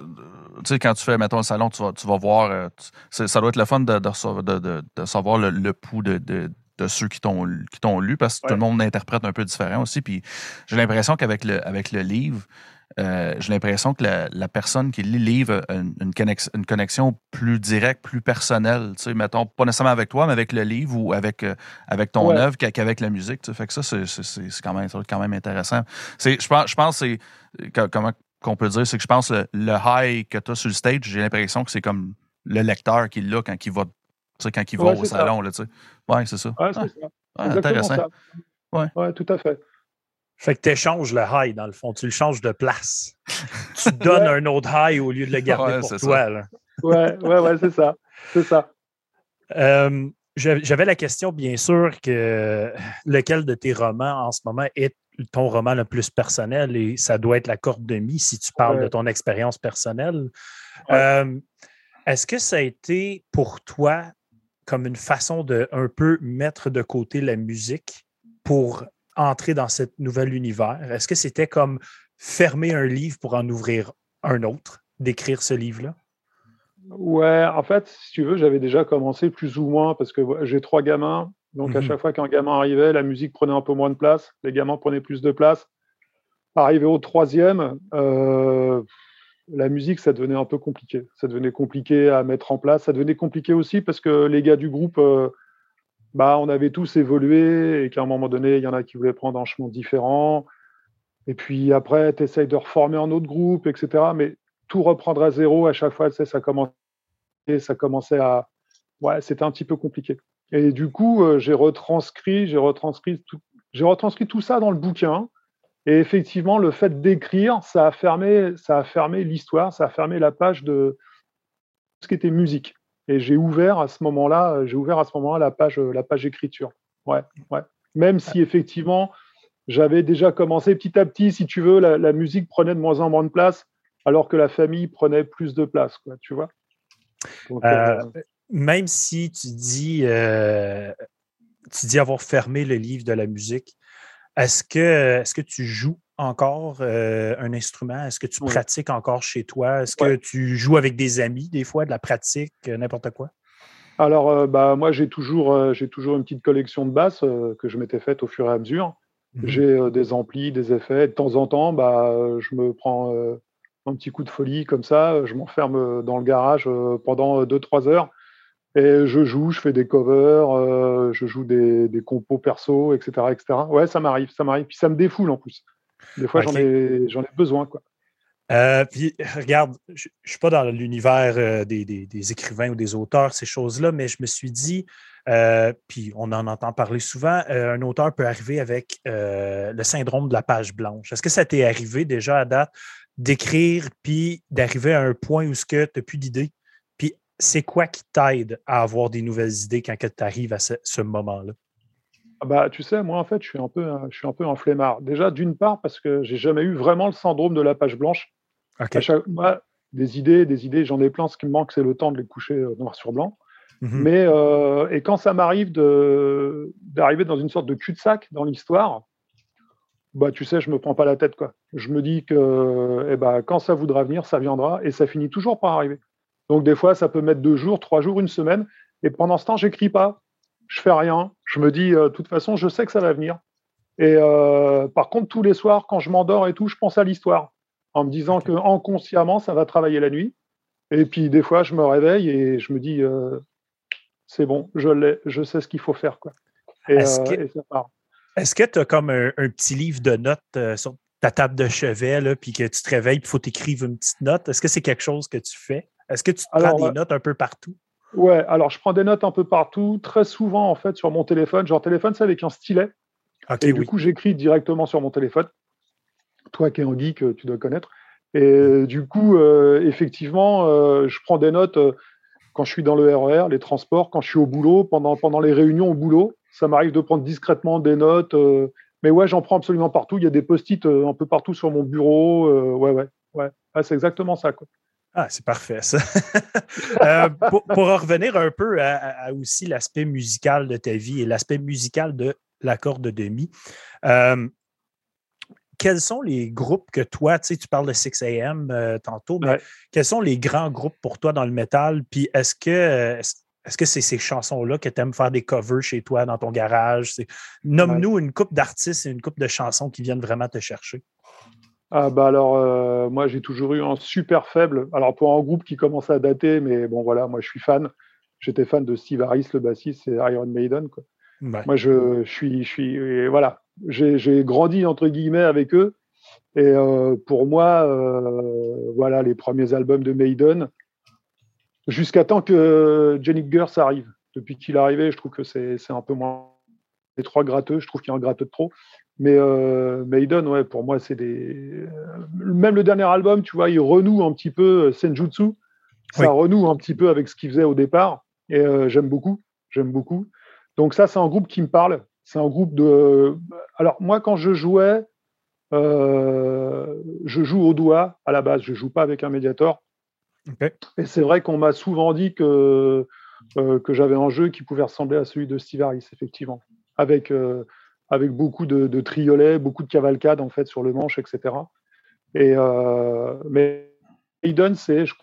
tu sais, quand tu fais, mettons, un salon, tu vas, tu vas voir, euh, ça doit être le fun de, de, de savoir le, le pouls de, ceux qui t'ont lu parce que tout le monde interprète un peu différent aussi. Puis j'ai l'impression qu'avec le, avec le livre, euh, j'ai l'impression que la, personne qui lit le livre a une, connexion, une connexion plus directe, plus personnelle. Tu sais, mettons, pas nécessairement avec toi, mais avec le livre ou avec, euh, avec ton œuvre qu'avec la musique. Tu sais. Fait que ça, c'est quand même, quand même intéressant. Je pense, je pense c'est. Comment qu'on peut dire, c'est que je pense le, le high que tu as sur le stage, j'ai l'impression que c'est comme le lecteur qui l'a quand il va, quand il va au salon. Là, tu sais. ouais, c'est ça. Ouais, c'est ça. intéressant. Ça. Ouais. ouais, tout à fait. Fait que tu échanges le high, dans le fond. Tu le changes de place. tu donnes un autre high au lieu de le garder pour toi. Là. Ouais, ouais, ouais, c'est ça. C'est ça. Euh, j'avais la question, bien sûr, que lequel de tes romans en ce moment est ton roman le plus personnel et ça doit être La Corde de Mie si tu parles de ton expérience personnelle. Euh, est-ce que ça a été pour toi comme une façon de un peu mettre de côté la musique pour entrer dans ce nouvel univers? Est-ce que c'était comme fermer un livre pour en ouvrir un autre, d'écrire ce livre-là? Ouais, en fait, si tu veux, j'avais déjà commencé plus ou moins parce que j'ai trois gamins. Donc, à mhm. chaque fois qu'un gamin arrivait, la musique prenait un peu moins de place, les gamins prenaient plus de place. Arrivé au troisième, euh, la musique, ça devenait un peu compliqué. Ça devenait compliqué à mettre en place. Ça devenait compliqué aussi parce que les gars du groupe, euh, bah, on avait tous évolué et qu'à un moment donné, il y en a qui voulaient prendre un chemin différent. Et puis après, tu essayes de reformer un autre groupe, etc. Mais tout reprendre à zéro à chaque fois, ça commençait, ça commençait à. Ouais, c'était un petit peu compliqué. Et du coup, euh, j'ai retranscrit, j'ai retranscrit tout, retranscrit tout ça dans le bouquin. Et effectivement, le fait d'écrire, ça a fermé, ça a fermé l'histoire, ça a fermé la page de ce qui était musique. Et j'ai ouvert à ce moment-là, euh, j'ai ouvert à ce moment-là la page, euh, la page écriture. Ouais, ouais. Même si effectivement, j'avais déjà commencé petit à petit, si tu veux, la, musique prenait de moins en moins de place, alors que la famille prenait plus de place, quoi, tu vois. Euh, même si tu dis, tu dis avoir fermé le livre de la musique, est-ce que, est -ce que tu joues encore euh, un instrument? Est-ce que tu pratiques encore chez toi? Est-ce que tu joues avec des amis, des fois, de la pratique, euh, n'importe quoi? Alors, euh, bah, moi, j'ai toujours, j'ai toujours une petite collection de basses que je m'étais faite au fur et à mesure. Mmh j'ai des amplis, des effets. De temps en temps, bah, je me prends un petit coup de folie comme ça. Je m'enferme dans le garage pendant 2-3 heures et je joue, je fais des covers, je joue des, des, compos perso, etc., etc. Ouais, ça m'arrive, ça m'arrive. Puis ça me défoule en plus. Des fois, j'en ai, ai, besoin. Quoi. Euh, puis, regarde, je ne suis pas dans l'univers euh, des, des, écrivains ou des auteurs, ces choses-là, mais je me suis dit, euh, puis on en entend parler souvent, un auteur peut arriver avec le syndrome de la page blanche. Est-ce que ça t'est arrivé déjà à date d'écrire puis d'arriver à un point où tu n'as plus d'idées? Puis c'est quoi qui t'aide à avoir des nouvelles idées quand tu arrives à ce moment-là? Ah bah, tu sais, moi, en fait, je suis un peu, un, je suis un peu un flemmard. Déjà, d'une part, parce que j'ai jamais eu vraiment le syndrome de la page blanche. des idées, des idées, j'en ai plein. Ce qui me manque, c'est le temps de les coucher euh, noir sur blanc. Mhm. Mais euh, et quand ça m'arrive d'arriver dans une sorte de cul-de-sac dans l'histoire, bah tu sais, je me prends pas la tête quoi. Je me dis que eh bah, quand ça voudra venir, ça viendra et ça finit toujours par arriver. Donc des fois, ça peut mettre deux jours, trois jours, une semaine. Et pendant ce temps, j'écris pas je fais rien. Je me dis, euh, de toute façon, je sais que ça va venir. Et euh, par contre, tous les soirs, quand je m'endors et tout, je pense à l'histoire, en me disant que inconsciemment, ça va travailler la nuit. Et puis des fois, je me réveille et je me dis, euh, c'est bon, je l'ai, je sais ce qu'il faut faire. Quoi. Est-ce que tu as comme un, petit livre de notes sur ta table de chevet, là, puis que tu te réveilles, il faut t'écrire une petite note? Est-ce que c'est quelque chose que tu fais? Est-ce que tu te prends des notes un peu partout? Ouais, alors je prends des notes un peu partout, très souvent en fait sur mon téléphone. Genre téléphone, c'est avec un stylet. et du coup, j'écris directement sur mon téléphone. Toi qui es un geek, tu dois connaître. Et du coup, euh, effectivement, euh, je prends des notes euh, quand je suis dans le RER, e les transports, quand je suis au boulot, pendant, pendant les réunions au boulot. Ça m'arrive de prendre discrètement des notes. mais ouais, j'en prends absolument partout. Il y a des post-it un peu partout sur mon bureau. ouais, ouais, ouais. Ah, c'est exactement ça. Quoi. Ah, c'est parfait, ça. Euh, pour, revenir un peu à, aussi l'aspect musical de ta vie et l'aspect musical de l'accord de demi, euh, quels sont les groupes que toi, tu sais, tu parles de 6 AM euh, tantôt, mais quels sont les grands groupes pour toi dans le métal? Puis est-ce que est-ce que c'est ces chansons-là que tu aimes faire des covers chez toi dans ton garage? Nomme-nous une coupe d'artistes et une coupe de chansons qui viennent vraiment te chercher. Ah bah alors, euh, moi j'ai toujours eu un super faible. Alors pour un groupe qui commence à dater, mais bon voilà, moi je suis fan. J'étais fan de Steve Harris, le bassiste, et Iron Maiden. Quoi. Moi je, suis, je suis, voilà, j'ai grandi entre guillemets avec eux. Et euh, pour moi, euh, voilà, les premiers albums de Maiden, jusqu'à temps que Jenny Gers arrive. Depuis qu'il est arrivé, je trouve que c'est un peu moins les trois gratteux. Je trouve qu'il y a un gratteux de trop. Mais euh, Maiden, ouais, pour moi, c'est des. Euh, même le dernier album, tu vois, il renoue un petit peu euh, Senjutsu. Ça renoue un petit peu avec ce qu'il faisait au départ. Et euh, j'aime beaucoup. J'aime beaucoup. Donc, ça, c'est un groupe qui me parle. C'est un groupe de. Alors, moi, quand je jouais, euh, je joue au doigt à la base. Je joue pas avec un médiator. Et c'est vrai qu'on m'a souvent dit que, que j'avais un jeu qui pouvait ressembler à celui de Steve Harris, effectivement. Avec avec beaucoup de, triolets, beaucoup de cavalcades en fait sur le manche, etc. Et euh, mais Maiden, c'est, je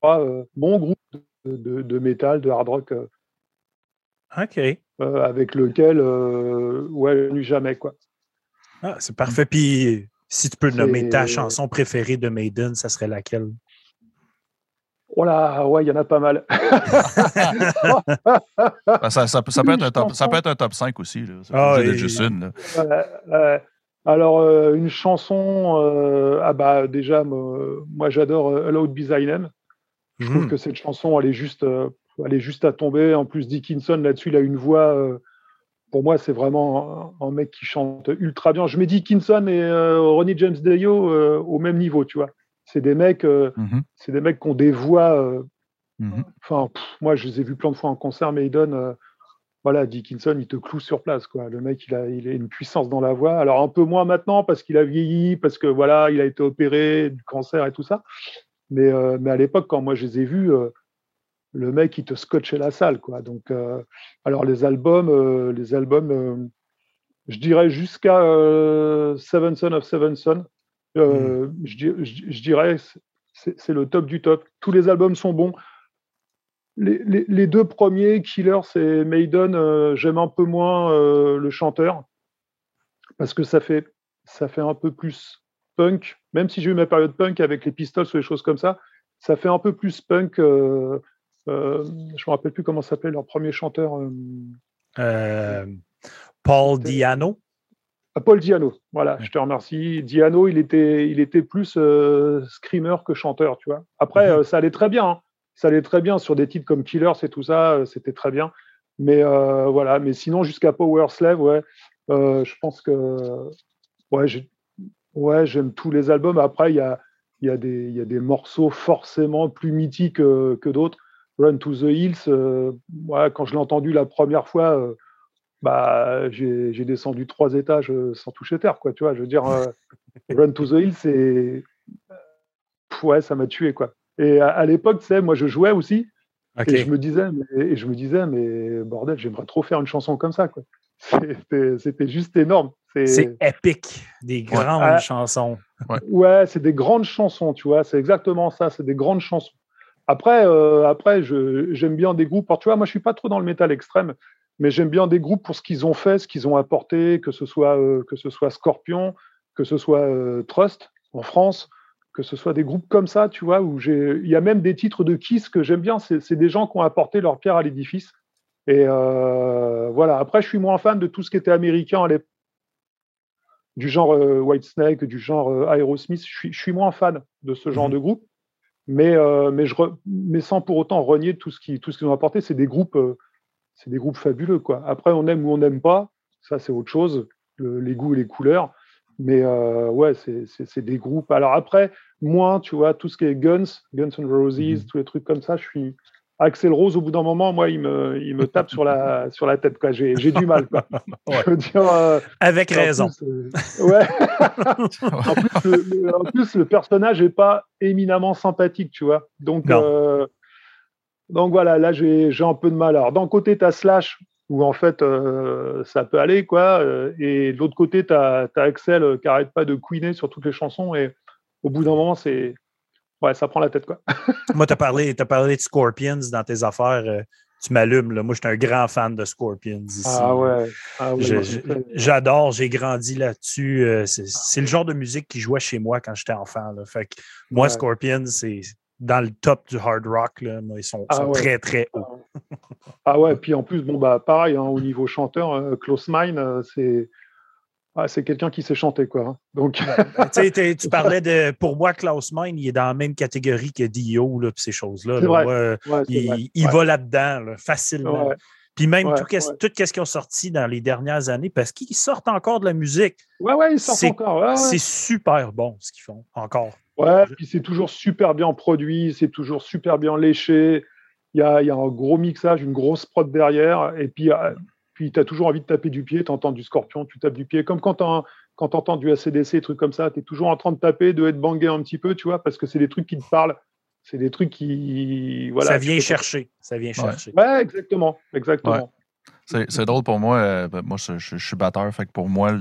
crois, euh, bon groupe de, de, métal, de hard rock. Euh, ok. avec lequel, ouais, nu jamais quoi. Ah, c'est parfait. Puis, si tu peux nommer ta chanson préférée de Maiden, ça serait laquelle? Voilà, ouais, il y en a pas mal. ça, peut être un top, ça peut être un top 5 aussi. Là. Ah, juste une. alors, euh, une chanson, euh, ah bah déjà, moi j'adore euh, Hello Design Je trouve hmm. que cette chanson, elle est, juste, elle est juste à tomber. En plus, Dickinson, là-dessus, il a une voix. pour moi, c'est vraiment un, mec qui chante ultra bien. Je mets Dickinson et Ronnie James Dio au même niveau, tu vois. C'est des mecs, euh, mmh c'est des mecs qui ont des voix. Euh, mmh enfin, moi, je les ai vus plein de fois en concert, mais Maiden. Euh, voilà, Dickinson, il te cloue sur place, quoi. Le mec, il a, il a une puissance dans la voix. Alors un peu moins maintenant parce qu'il a vieilli, parce que voilà, il a été opéré du cancer et tout ça. Mais, mais à l'époque, quand moi je les ai vus, le mec, il te scotchait la salle, quoi. Donc, alors les albums, les albums, je dirais jusqu'à Seven Son of Seven Son. Euh, mm. je, dirais, c'est le top du top. Tous les albums sont bons. Les, deux premiers, Killer, c'est Maiden. Euh, j'aime un peu moins euh, le chanteur parce que ça fait, ça fait un peu plus punk. Même si j'ai eu ma période punk avec les Pistols ou les choses comme ça, ça fait un peu plus punk. je me rappelle plus comment s'appelait leur premier chanteur. Paul Diano. Paul Diano, voilà, je te remercie. Diano, il était, il était plus euh, screamer que chanteur, tu vois. Après, mhm. euh, ça allait très bien. Hein. Ça allait très bien sur des titres comme Killers et tout ça, euh, c'était très bien. Mais voilà, mais sinon, jusqu'à Power Slave, ouais, je pense que ouais, ouais, j'aime tous les albums. Après, il y a, y, a des, y a des morceaux forcément plus mythiques que d'autres. Run to the Hills, ouais, quand je l'ai entendu la première fois, bah, j'ai descendu trois étages euh, sans toucher terre, quoi. Tu vois, je veux dire, euh, Run to the Hill, c'est. Ouais, ça m'a tué, quoi. Et à, l'époque, tu sais, moi, je jouais aussi. Et je me disais, mais, et je me disais, mais bordel, j'aimerais trop faire une chanson comme ça, quoi. C'était juste énorme. C'est épique, des grandes ah. chansons. Ouais, c'est des grandes chansons, tu vois, c'est exactement ça, c'est des grandes chansons. Après, euh, après j'aime bien des groupes. tu vois, moi, je suis pas trop dans le métal extrême mais j'aime bien des groupes pour ce qu'ils ont fait, ce qu'ils ont apporté, que ce soit, euh, que ce soit Scorpion, que ce soit euh, Trust en France, que ce soit des groupes comme ça, tu vois, où il y a même des titres de Kiss que j'aime bien. C'est, des gens qui ont apporté leur pierre à l'édifice. Et euh, voilà. Après, je suis moins fan de tout ce qui était américain à l'époque du genre euh, Whitesnake, du genre euh, Aerosmith. Je suis, je suis, moins fan de ce genre Mhm. de groupe, mais, euh, mais, je re- mais sans pour autant renier tout ce qu'ils ont apporté. C'est des groupes, c'est des groupes fabuleux. Quoi. Après, on aime ou on n'aime pas, ça c'est autre chose, le- les goûts et les couleurs. Mais euh, ouais, c'est- des groupes. Alors après, moi, tu vois, tout ce qui est Guns, Guns N' Roses, Mhm. tous les trucs comme ça, je suis. Axel Rose, au bout d'un moment, moi, il me, il me tape sur la, sur la tête. J'ai du mal. Quoi. Ouais. Je veux dire, euh, Avec raison. plus, euh, ouais. en, plus, le, en plus, le personnage n'est pas éminemment sympathique, tu vois. Donc, donc voilà, là, j'ai un peu de mal. Alors, d'un côté, tu as Slash, où en fait, euh, ça peut aller, quoi. euh, Et de l'autre côté, tu as, Axel euh, qui arrête pas de couiner sur toutes les chansons. Et au bout d'un moment, c'est. Ouais, ça prend la tête, quoi. Moi, tu as parlé, t'as parlé de Scorpions dans tes affaires. tu m'allumes. là. Moi, je suis un grand fan de Scorpions ici. Ah ouais. Ah ouais, J'adore, j'ai grandi là-dessus. C'est c'est le genre de musique qui jouait chez moi quand j'étais enfant. là. Fait que moi, Ouais. Scorpions, c'est dans le top du hard rock. Là. Ils sont, Ah sont ouais. très, très hauts. Ah ouais, puis en plus, bon, bah, pareil, hein, au niveau chanteur, euh, Close Mine, euh, c'est. ah, c'est quelqu'un qui sait chanter, quoi. hein. Donc, t'es- tu parlais de. Pour moi, Klaus Mine, il est dans la même catégorie que Dio, là, puis ces choses-là. Là. ouais, il, va là-dedans, là, facilement. Puis même tout, ce qui ont sorti dans les dernières années, parce qu'ils sortent encore de la musique. Ouais, ouais, ils sortent encore. C'est super bon ce qu'ils font, encore. Ouais, puis c'est toujours super bien produit, c'est toujours super bien léché. Il y a, il y a un gros mixage, une grosse prod derrière. Et puis, euh, puis tu as toujours envie de taper du pied. Tu entends du scorpion, tu tapes du pied. Comme quand tu quand entends du ACDC, trucs comme ça, tu es toujours en train de taper, de être bangé un petit peu, tu vois, parce que c'est des trucs qui te parlent. C'est des trucs qui. Voilà, ça vient chercher. Ça vient chercher. Ouais, exactement. exactement. C'est drôle pour moi. euh, ben, moi, je, je- je suis batteur. Fait que pour moi,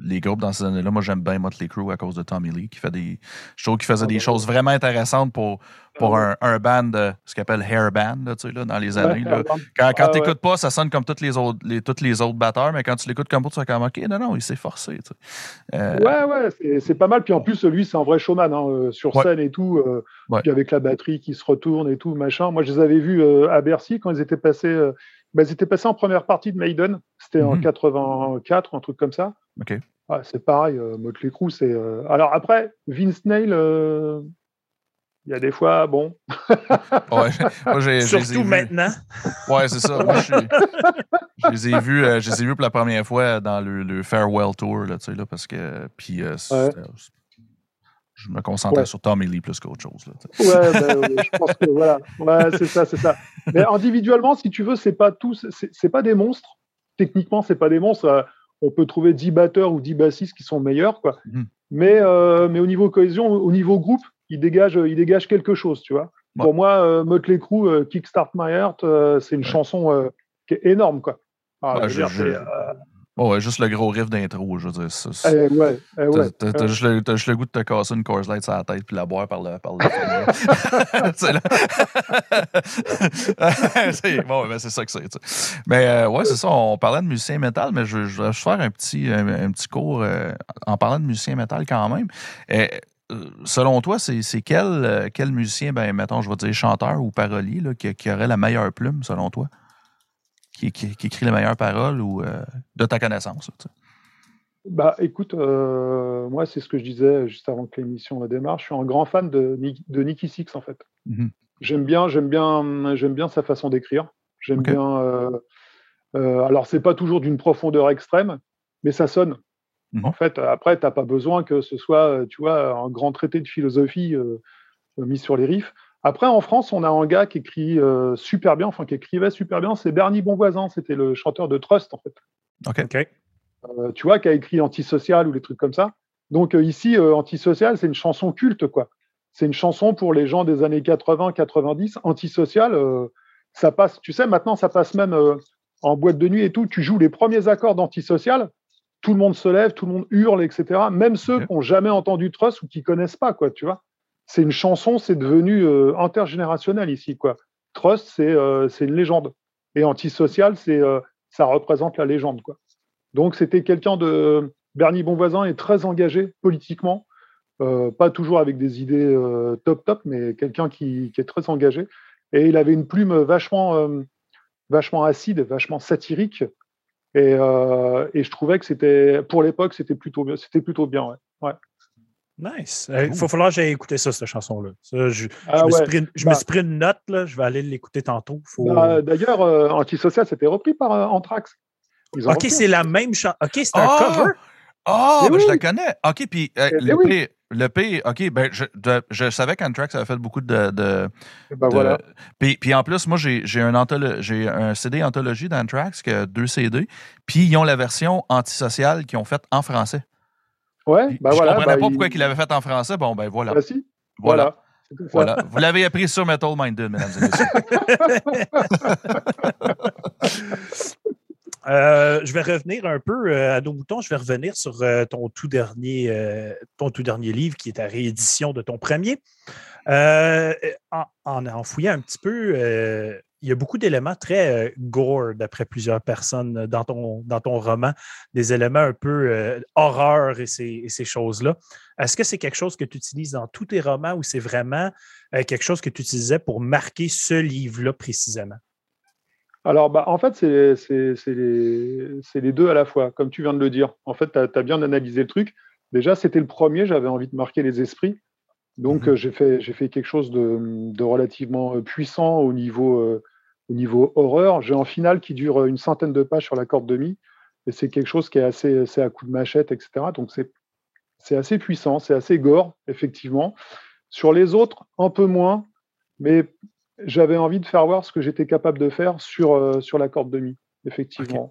les groupes dans ces années-là, moi, j'aime bien Motley Crue à cause de Tommy Lee, qui fait des. Je trouve qu'il faisait Ah, des bah, choses vraiment intéressantes pour, pour Ah, un, un band, ce qu'on appelle hair band, là, tu sais, là, dans les années. là. Quand, quand Ah, ouais. t'écoutes pas, ça sonne comme toutes les autres, les, tous les autres batteurs, mais quand tu l'écoutes comme ça, tu fais comme OK, non, non, il s'est forcé. tu sais. Euh, Ouais, ouais, c'est- pas mal. Puis en plus, lui, c'est un vrai showman hein, euh, sur Ouais. scène et tout. euh, Ouais. Puis avec la batterie qui se retourne et tout, machin. Moi, je les avais vus à Bercy quand ils étaient passés. Bah, ils étaient passés en première partie de Maiden. C'était en Mhm. 84, un truc comme ça. OK. Ouais, c'est pareil, euh, Motley Crue, c'est. euh, Alors après, Vince Neil, euh, il y a des fois, bon. Ouais, moi, Surtout maintenant. Ouais, c'est ça. Moi, je, suis- je les ai vus, euh, je les ai vus pour la première fois dans le, le Farewell Tour, là, tu sais, là, parce que. Puis, euh, je me concentrais Ouais. sur Tommy Lee plus qu'autre chose. Là. Ouais, bah, ouais, je pense que voilà. Ouais, c'est ça, c'est ça. Mais individuellement, si tu veux, c'est pas tous, c'est pas des monstres. Techniquement, c'est pas des monstres. Euh, On peut trouver 10 batteurs ou 10 bassistes qui sont meilleurs, quoi. Mhm. Mais, euh, mais au niveau cohésion, au niveau groupe, ils dégagent, ils dégagent quelque chose, tu vois. Ouais. Pour moi, euh, Motley Crue, euh, Kickstart My Heart, c'est une chanson qui est énorme, quoi. Ah, je- dire, je- Bon, ouais, juste le gros riff d'intro, je veux dire. ça, c'est- eh, ouais, eh, ouais. T'as Euh, juste, le- t'as juste le goût de te casser une Coors Light sur la tête puis la boire par le par le C'est bon, ben, c'est ça que c'est. Mais euh, ouais, c'est ça. On parlait de musicien métal, mais je, je vais juste faire un petit, un, un petit cours euh, en parlant de musicien métal quand même. Euh, euh, selon toi, c'est quel, quel musicien, ben, mettons, je vais dire chanteur ou parolier, là, qui, qui aurait la meilleure plume, selon toi? Qui, qui- qui écrit les meilleures paroles ou euh, de ta connaissance? là, tu sais? Bah, écoute, euh, moi, c'est ce que je disais juste avant que l'émission démarre. Je suis un grand fan de, de Nicky Six, en fait. Mhm. J'aime bien, j'aime bien, j'aime bien sa façon d'écrire. J'aime bien. euh, euh, alors, c'est pas toujours d'une profondeur extrême, mais ça sonne. Mhm. En fait, après, t'as pas besoin que ce soit, tu vois, un grand traité de philosophie mis sur les riffs. Après, en France, on a un gars qui écrit euh, super bien, enfin qui écrivait super bien. C'est Bernie Bonvoisin. C'était le chanteur de Trust, en fait. OK. OK. Euh, tu vois, qui a écrit Antisocial ou des trucs comme ça. Donc euh, ici, euh, Antisocial, c'est une chanson culte, quoi. C'est une chanson pour les gens des années 80-90. Antisocial, euh, ça passe, tu sais, maintenant, ça passe même euh, en boîte de nuit et tout. Tu joues les premiers accords d'Antisocial, tout le monde se lève, tout le monde hurle, etc. Même ceux qui n'ont jamais entendu Trust ou qui connaissent pas, quoi, tu vois. C'est une chanson, c'est devenu euh, intergénérationnel ici, quoi. Trust, c'est euh, une légende. Et Antisocial, euh, ça représente la légende. Donc c'était quelqu'un de Bernie Bonvoisin est très engagé politiquement, pas toujours avec des idées top top, mais quelqu'un qui, qui est très engagé. Et il avait une plume vachement vachement acide, vachement satirique. Et, et je trouvais que c'était, pour l'époque, c'était plutôt, plutôt bien. Ouais. Nice. Il faut falloir que j'aille écouter ça, cette chanson-là. je, ah me, suis pris, je me bah suis pris une note, là. je vais aller l'écouter tantôt. Bah, d'ailleurs, Antisocial, c'était repris par Anthrax. Ok, c'est la même chanson. Ok, c'est un ah! cover. Ah, ben, je la connais. OK, puis euh, le, P, le P, OK, ben, je, je savais qu'Anthrax avait fait beaucoup de. de, ben voilà. Puis, puis, en plus, moi, j'ai un, un CD anthologie d'Anthrax, qui a deux CD, puis ils ont la version antisociale qu'ils ont faite en français. Ouais, ben je voilà. Je comprenais pas pourquoi il... ils l'avaient fait en français. Bon, ben voilà. Ben si. Voilà. Voilà. Vous l'avez appris sur Metal Minded, mesdames et messieurs. Euh, je vais revenir un peu euh, à nos boutons. Je vais revenir sur euh, ton, tout dernier, ton tout dernier livre qui est ta réédition de ton premier. En, en, fouillant un petit peu, il y a beaucoup d'éléments très gore, d'après plusieurs personnes, dans ton, dans ton roman, des éléments un peu horreur et ces, ces choses-là. Est-ce que c'est quelque chose que tu utilises dans tous tes romans ou c'est vraiment quelque chose que tu utilisais pour marquer ce livre-là précisément? Alors, bah, en fait, c'est les, deux à la fois, comme tu viens de le dire. En fait, tu as, bien analysé le truc. Déjà, c'était le premier, j'avais envie de marquer les esprits. Donc, mmh j'ai fait, fait, quelque chose de, relativement euh, puissant au niveau, euh, au niveau horreur. J'ai un final qui dure une centaine de pages sur la corde de mi. Et c'est quelque chose qui est assez, à coup de machette, etc. Donc, c'est assez puissant, c'est assez gore, effectivement. Sur les autres, un peu moins. Mais j'avais envie de faire voir ce que j'étais capable de faire sur, euh, sur la corde de mi, effectivement.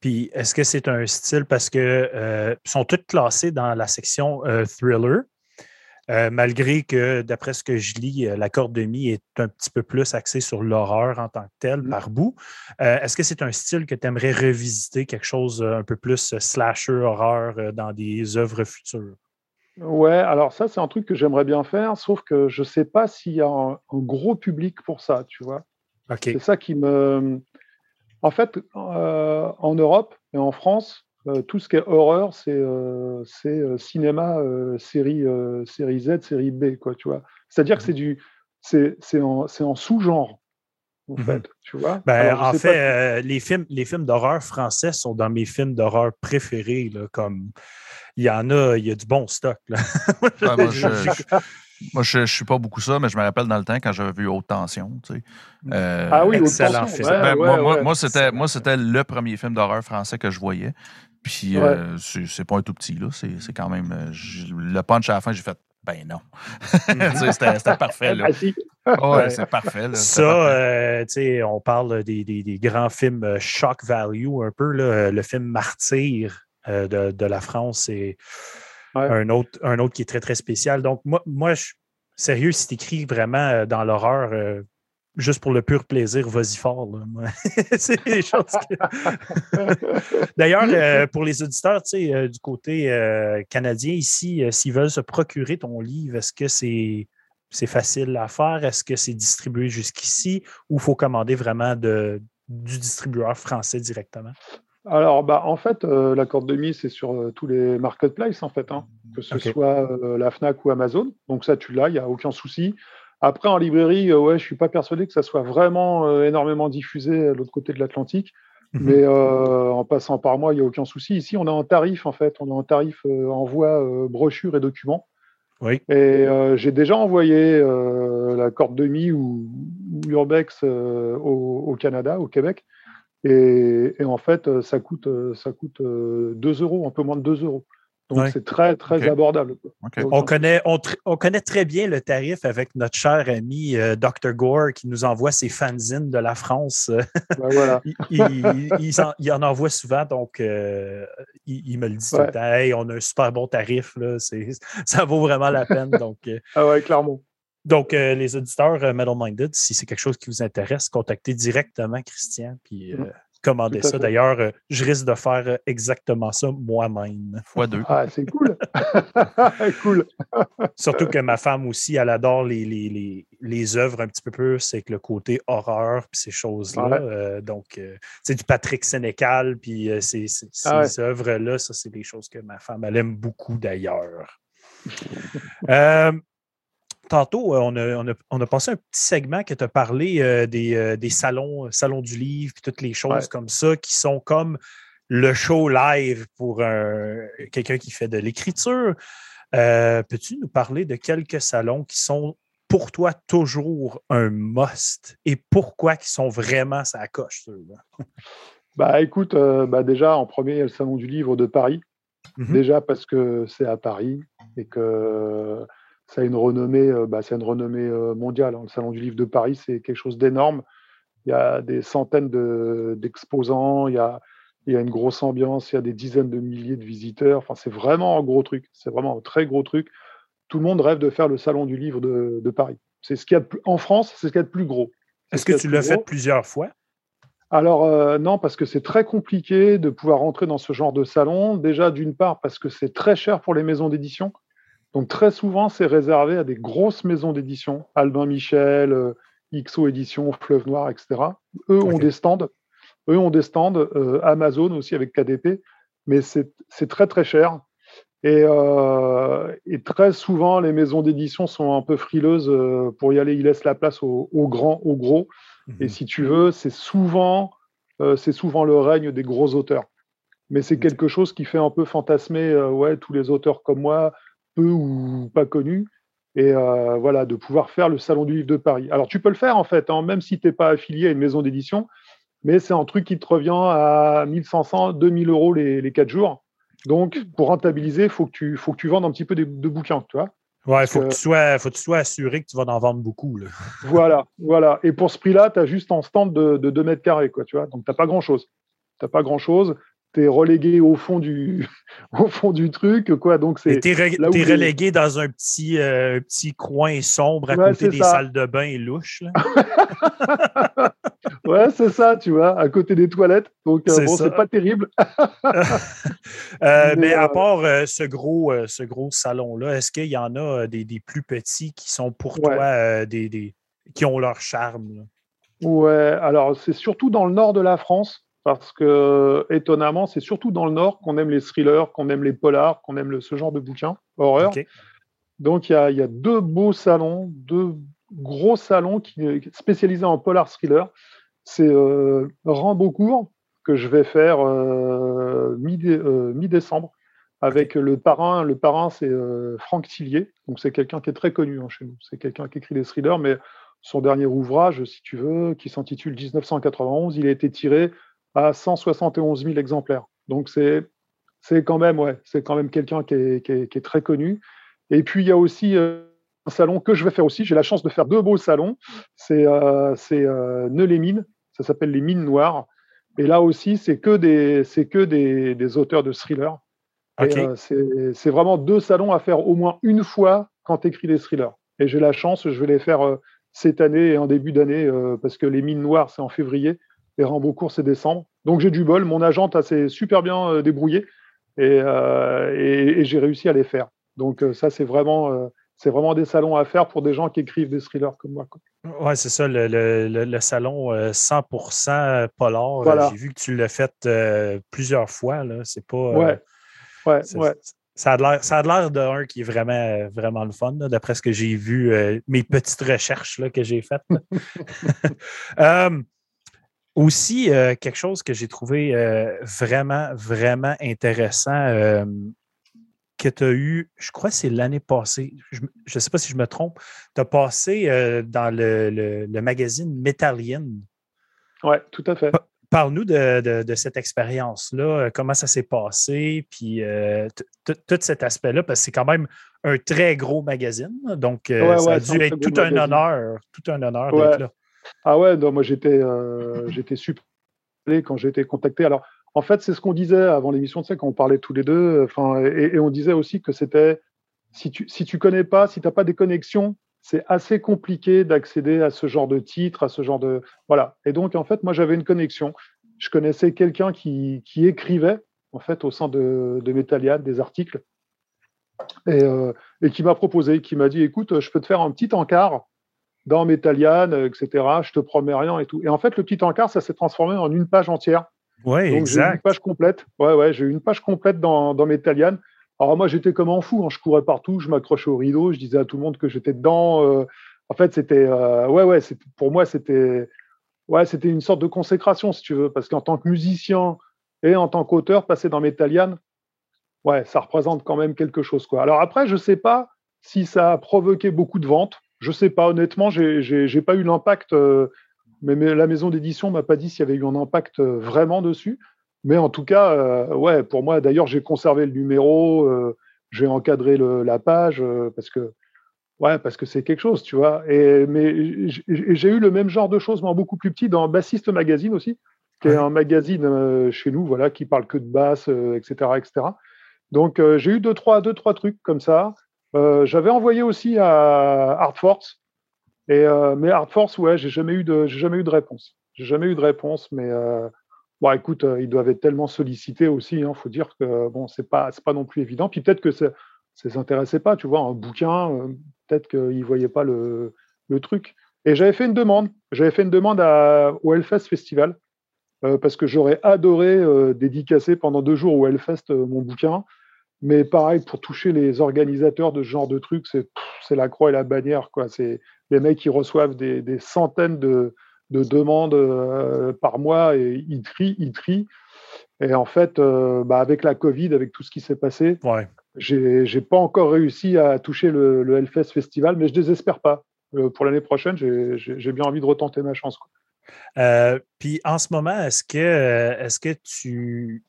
Puis, est-ce que c'est un style parce que euh, sont toutes classées dans la section euh, thriller, malgré que, d'après ce que je lis, la corde de mi est un petit peu plus axée sur l'horreur en tant que telle, mmh. par bout. est-ce que c'est un style que tu aimerais revisiter, quelque chose un peu plus slasher, horreur dans des œuvres futures? Ouais, alors ça, c'est un truc que j'aimerais bien faire, sauf que je ne sais pas s'il y a un, gros public pour ça, tu vois? C'est ça qui me. En fait, euh, en Europe et en France, euh, tout ce qui est horreur, c'est euh, cinéma, série, série Z, série B, quoi, tu vois. C'est-à-dire que mmh c'est du. C'est en, en sous-genre. En mmh fait, tu vois. Ben, en fait, les films, les films d'horreur français sont dans mes films d'horreur préférés, là, comme il y en a, il y a du bon stock. moi, je, ne suis pas beaucoup ça, mais je me rappelle dans le temps quand j'avais vu Haute Tension. Euh, ah oui, Excellent ben, moi, c'était, le premier film d'horreur français que je voyais. Puis euh, c'est, pas un tout petit, là. C'est, quand même. Euh, le punch à la fin, j'ai fait ben non. Mm-hmm. c'était, parfait. Là. ouais, c'est parfait. ça, on parle des, des, grands films shock value un peu. Là, le film Martyr euh, de, la France. C'est un, autre, un autre qui est très, très spécial. Donc, moi, moi je, sérieux, si tu écris vraiment euh, dans l'horreur, euh, juste pour le pur plaisir, vas-y fort. c'est des choses D'ailleurs, pour les auditeurs, du côté canadien ici, s'ils veulent se procurer ton livre, est-ce que c'est c'est facile à faire? Est-ce que c'est distribué jusqu'ici ou il faut commander vraiment de, du distribueur français directement? Alors, bah, en fait, euh, la corde de mise, c'est sur euh, tous les marketplaces, en fait, hein, que ce soit euh, la Fnac ou Amazon. Donc, ça, tu l'as, il n'y a aucun souci. Après, en librairie, ouais, je ne suis pas persuadé que ça soit vraiment énormément diffusé à l'autre côté de l'Atlantique. Mhm. Mais en passant par moi, il n'y a aucun souci. Ici, on a un tarif, en fait. On a un tarif envoi brochure et documents. Oui. Et j'ai déjà envoyé la corde de mi ou, l'urbex au, Canada, au Québec. Et, en fait, euh, ça coûte, euh, ça coûte 2 euh, euros, un peu moins de 2 euros. Donc, c'est très, très abordable. On, connaît, on, connaît très bien le tarif avec notre cher ami Dr. Gore qui nous envoie ses fanzines de la France. Ben voilà. il, en, envoie souvent, donc il, me le dit tout le temps. Hey, on a un super bon tarif, là, ça vaut vraiment la peine. Donc, ah ouais, clairement. Donc, euh, les auditeurs euh, Metal Minded, si c'est quelque chose qui vous intéresse, contactez directement Christian, puis euh, mm. Commandez ça. D'ailleurs, je risque de faire exactement ça moi-même. Fois deux. Ah, c'est cool. cool. Surtout que ma femme aussi, elle adore les, les, les, œuvres un petit peu plus avec le côté horreur, puis ces choses-là. donc, c'est du Patrick Sénécal, puis ces, ah ces œuvres-là, ça, c'est des choses que ma femme, elle aime beaucoup d'ailleurs. Tantôt, on a, on, a, passé un petit segment qui t'a parlé des, des, salons, salons du livre, puis toutes les choses comme ça, qui sont comme le show live pour quelqu'un qui fait de l'écriture. Peux-tu nous parler de quelques salons qui sont pour toi toujours un must et pourquoi ils sont vraiment ça coche Bah écoute, euh, bah déjà en premier, il y a le Salon du Livre de Paris. Mhm. Déjà parce que c'est à Paris et que ça a une renommée, euh, bah, une renommée euh, mondiale. Hein. Le Salon du Livre de Paris, c'est quelque chose d'énorme. Il y a des centaines d'exposants, il, y a, il y a une grosse ambiance, il y a des dizaines de milliers de visiteurs. Enfin, c'est vraiment un gros truc. C'est vraiment un très gros truc tout le monde rêve de faire le salon du livre de, Paris. C'est ce qu'il y a en France, c'est ce qu'il y a de plus gros. Est-ce que tu l'as fait plusieurs fois? Alors euh, non, parce que c'est très compliqué de pouvoir rentrer dans ce genre de salon. Déjà, d'une part, parce que c'est très cher pour les maisons d'édition. Donc très souvent, c'est réservé à des grosses maisons d'édition, Albin Michel, euh, XO Édition, Fleuve Noir, etc. Eux ont des stands. Eux ont des stands, euh, Amazon aussi avec KDP, mais c'est très très cher. Euh, et, très souvent, les maisons d'édition sont un peu frileuses pour y aller. Ils laissent la place aux, grands, aux gros. Et mhm. si tu veux, c'est souvent, c'est souvent le règne des gros auteurs. Mais c'est quelque chose qui fait un peu fantasmer ouais, tous les auteurs comme moi, peu ou pas connus. Et voilà, de pouvoir faire le Salon du Livre de Paris. Alors, tu peux le faire en fait, hein, même si tu n'es pas affilié à une maison d'édition, mais c'est un truc qui te revient à 1500, 2000 euros les, les 4 jours. Donc, pour rentabiliser, il faut, que tu, faut que tu vendes un petit peu de, bouquins, tu vois. Ouais, il faut, que tu sois, faut que tu sois assuré que tu vas en vendre beaucoup. Voilà, voilà. Et pour ce prix-là, tu as juste un stand de, de 2 mètres carrés, quoi, tu vois. Donc, tu n'as pas grand-chose. Tu n'as pas grand-chose. Tu es relégué au fond du, au fond du truc, quoi. Donc, c'est. Tu es, relégué dans un petit, euh, petit coin sombre à côté des salles de bain et louches. ouais, c'est ça, tu vois, à côté des toilettes. Donc, euh, bon, c'est pas terrible. Euh, mais, à part ce gros, ce gros salon-là, est-ce qu'il y en a des, plus petits qui sont pour toi des, qui ont leur charme? Ouais, alors c'est surtout dans le nord de la France, parce que étonnamment, c'est surtout dans le nord qu'on aime les thrillers, qu'on aime les polars, qu'on aime ce genre de bouquins, horreur. Donc il y, y a, deux beaux salons, deux gros salon qui est spécialisé en polar thriller. C'est euh, Rambourg que je vais faire euh, euh, mi-décembre avec le parrain. Le parrain, c'est Franck Tillier. Donc, c'est quelqu'un qui est très connu hein, chez nous. C'est quelqu'un qui écrit des thrillers, mais son dernier ouvrage, si tu veux, qui s'intitule 1991, il a été tiré à 171 000 exemplaires. Donc, c'est c'est quand même, ouais, c'est quand même quelqu'un qui est, qui, est, très connu. Et puis, il y a aussi un salon que je vais faire aussi. J'ai la chance de faire deux beaux salons. C'est euh, euh, les mines Ça s'appelle les Mines Noires. Et là aussi, c'est que des, c'est que des, des, auteurs de thrillers. Euh, c'est vraiment deux salons à faire au moins une fois quand tu écris des thrillers. Et j'ai la chance, je vais les faire euh, cette année et en début d'année, parce que les Mines Noires, c'est en février, et Rambourg, c'est décembre. Donc j'ai du bol. Mon agente s'est super bien débrouillé et, et, et j'ai réussi à les faire. Donc ça, c'est vraiment c'est vraiment des salons à faire pour des gens qui écrivent des thrillers comme moi. Oui, c'est ça, le, salon 100% euh, polar. J'ai vu que tu l'as fait euh, plusieurs fois. C'est pas. Euh, ouais, ouais, Ça a l'air d'un qui est vraiment, vraiment le fun, d'après ce que j'ai vu, mes petites recherches là, que j'ai faites. aussi, quelque chose que j'ai trouvé vraiment, vraiment intéressant que tu as eu, je crois que c'est l'année passée, je ne sais pas si je me trompe, tu as passé euh, dans le, magazine Metallian. Oui, tout à fait. Parle-nous de, cette expérience-là, euh, comment ça s'est passé, puis euh, tout cet aspect-là, parce que c'est quand même un très gros magazine, donc ça a dû être tout un honneur, tout un honneur d'être là. Ah ouais, non, moi j'étais j'étais super quand j'ai été contacté. Alors, en fait, c'est ce qu'on disait avant l'émission, tu sais, quand on parlait tous les deux. Enfin, et, on disait aussi que c'était si tu si tu connais pas, si tu n'as pas des connexions, c'est assez compliqué d'accéder à ce genre de titre, à ce genre de voilà. Et donc, en fait, moi, j'avais une connexion. Je connaissais quelqu'un qui, qui écrivait en fait au sein de, de des articles et, euh, et qui m'a proposé, qui m'a dit, écoute, je peux te faire un petit encart dans Metallian, etc. Je te promets rien et tout. Et en fait, le petit encart, ça s'est transformé en une page entière oui, exact. J'ai une page complète. Ouais, ouais, j'ai une page complète dans, dans Alors moi, j'étais comme un fou. Hein. Je courais partout, je m'accrochais au rideau, je disais à tout le monde que j'étais dedans. Euh. en fait, c'était, ouais, ouais, pour moi, c'était, ouais, c'était une sorte de consécration, si tu veux, parce qu'en tant que musicien et en tant qu'auteur, passer dans Metallian, ouais, ça représente quand même quelque chose, quoi. Alors après, je sais pas si ça a provoqué beaucoup de ventes. Je sais pas, honnêtement, j'ai pas eu l'impact. mais, la maison d'édition m'a pas dit s'il y avait eu un impact vraiment dessus. Mais en tout cas, euh, ouais, pour moi, d'ailleurs, j'ai conservé le numéro, euh, j'ai encadré la page euh, parce que, ouais, parce que c'est quelque chose, tu vois. Et mais j'ai eu le même genre de choses, mais beaucoup plus petit, dans Bassiste Magazine aussi, qui est un magazine chez nous, voilà, qui parle que de basse, etc., etc. Donc j'ai eu deux trois, deux trois trucs comme ça. J'avais envoyé aussi à Art Force, et mais Art Force, ouais, j'ai jamais eu de, jamais eu de réponse. J'ai jamais eu de réponse, mais Bon, écoute, euh, ils doivent être tellement sollicités aussi. Il hein, faut dire que bon, c'est pas, c'est pas non plus évident. Puis peut-être que ça ne s'intéressait pas. Tu vois, un bouquin, euh, peut-être qu'ils voyaient pas le, le, truc. Et j'avais fait une demande. J'avais fait une demande à, au Hellfest Festival euh, parce que j'aurais adoré dédicacer pendant deux jours au Hellfest mon bouquin. Mais pareil, pour toucher les organisateurs de ce genre de trucs, c'est, c'est la croix et la bannière. Quoi. C'est les mecs qui reçoivent des, des centaines de, de demandes euh, par mois et ils trient, ils trient. Et en fait, euh, bah, avec la Covid, avec tout ce qui s'est passé, ouais. j'ai pas encore réussi à toucher le, le, Hellfest Festival, mais je désespère pas. Euh, pour l'année prochaine, j'ai bien envie de retenter ma chance. puis en ce moment, est-ce que, est -ce que tu,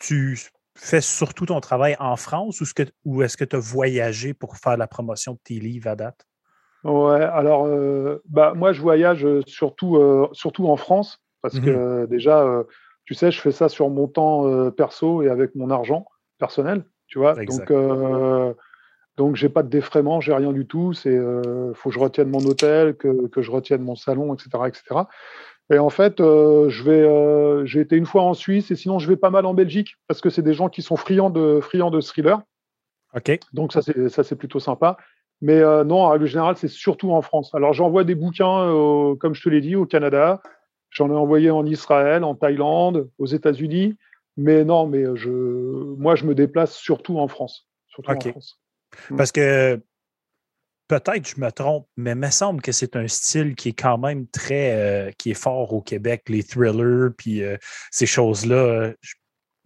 tu, fais surtout ton travail en France ou est-ce que tu as voyagé pour faire la promotion de tes livres à date? Ouais, alors euh, bah, moi je voyage surtout, euh, surtout en France parce mmh que déjà, tu sais, je fais ça sur mon temps perso et avec mon argent personnel, tu vois? Donc, donc j'ai pas de défraiement, j'ai rien du tout. C'est faut que je retienne mon hôtel, que, que, je retienne mon salon, etc., etc. Et en fait, je vais, j'ai été une fois en Suisse et sinon je vais pas mal en Belgique parce que c'est des gens qui sont friands de friands de thriller. Ok. Donc ça c'est plutôt sympa. Mais euh, non, en règle générale, c'est surtout en France. Alors, j'envoie des bouquins, euh, comme je te l'ai dit, au Canada. J'en ai envoyé en Israël, en Thaïlande, aux États-Unis. Mais non, mais je, moi, je me déplace surtout en France. Surtout en France. Parce que peut-être je me trompe, mais il me semble que c'est un style qui est quand même très, euh, qui est fort au Québec, les thrillers, puis ces choses-là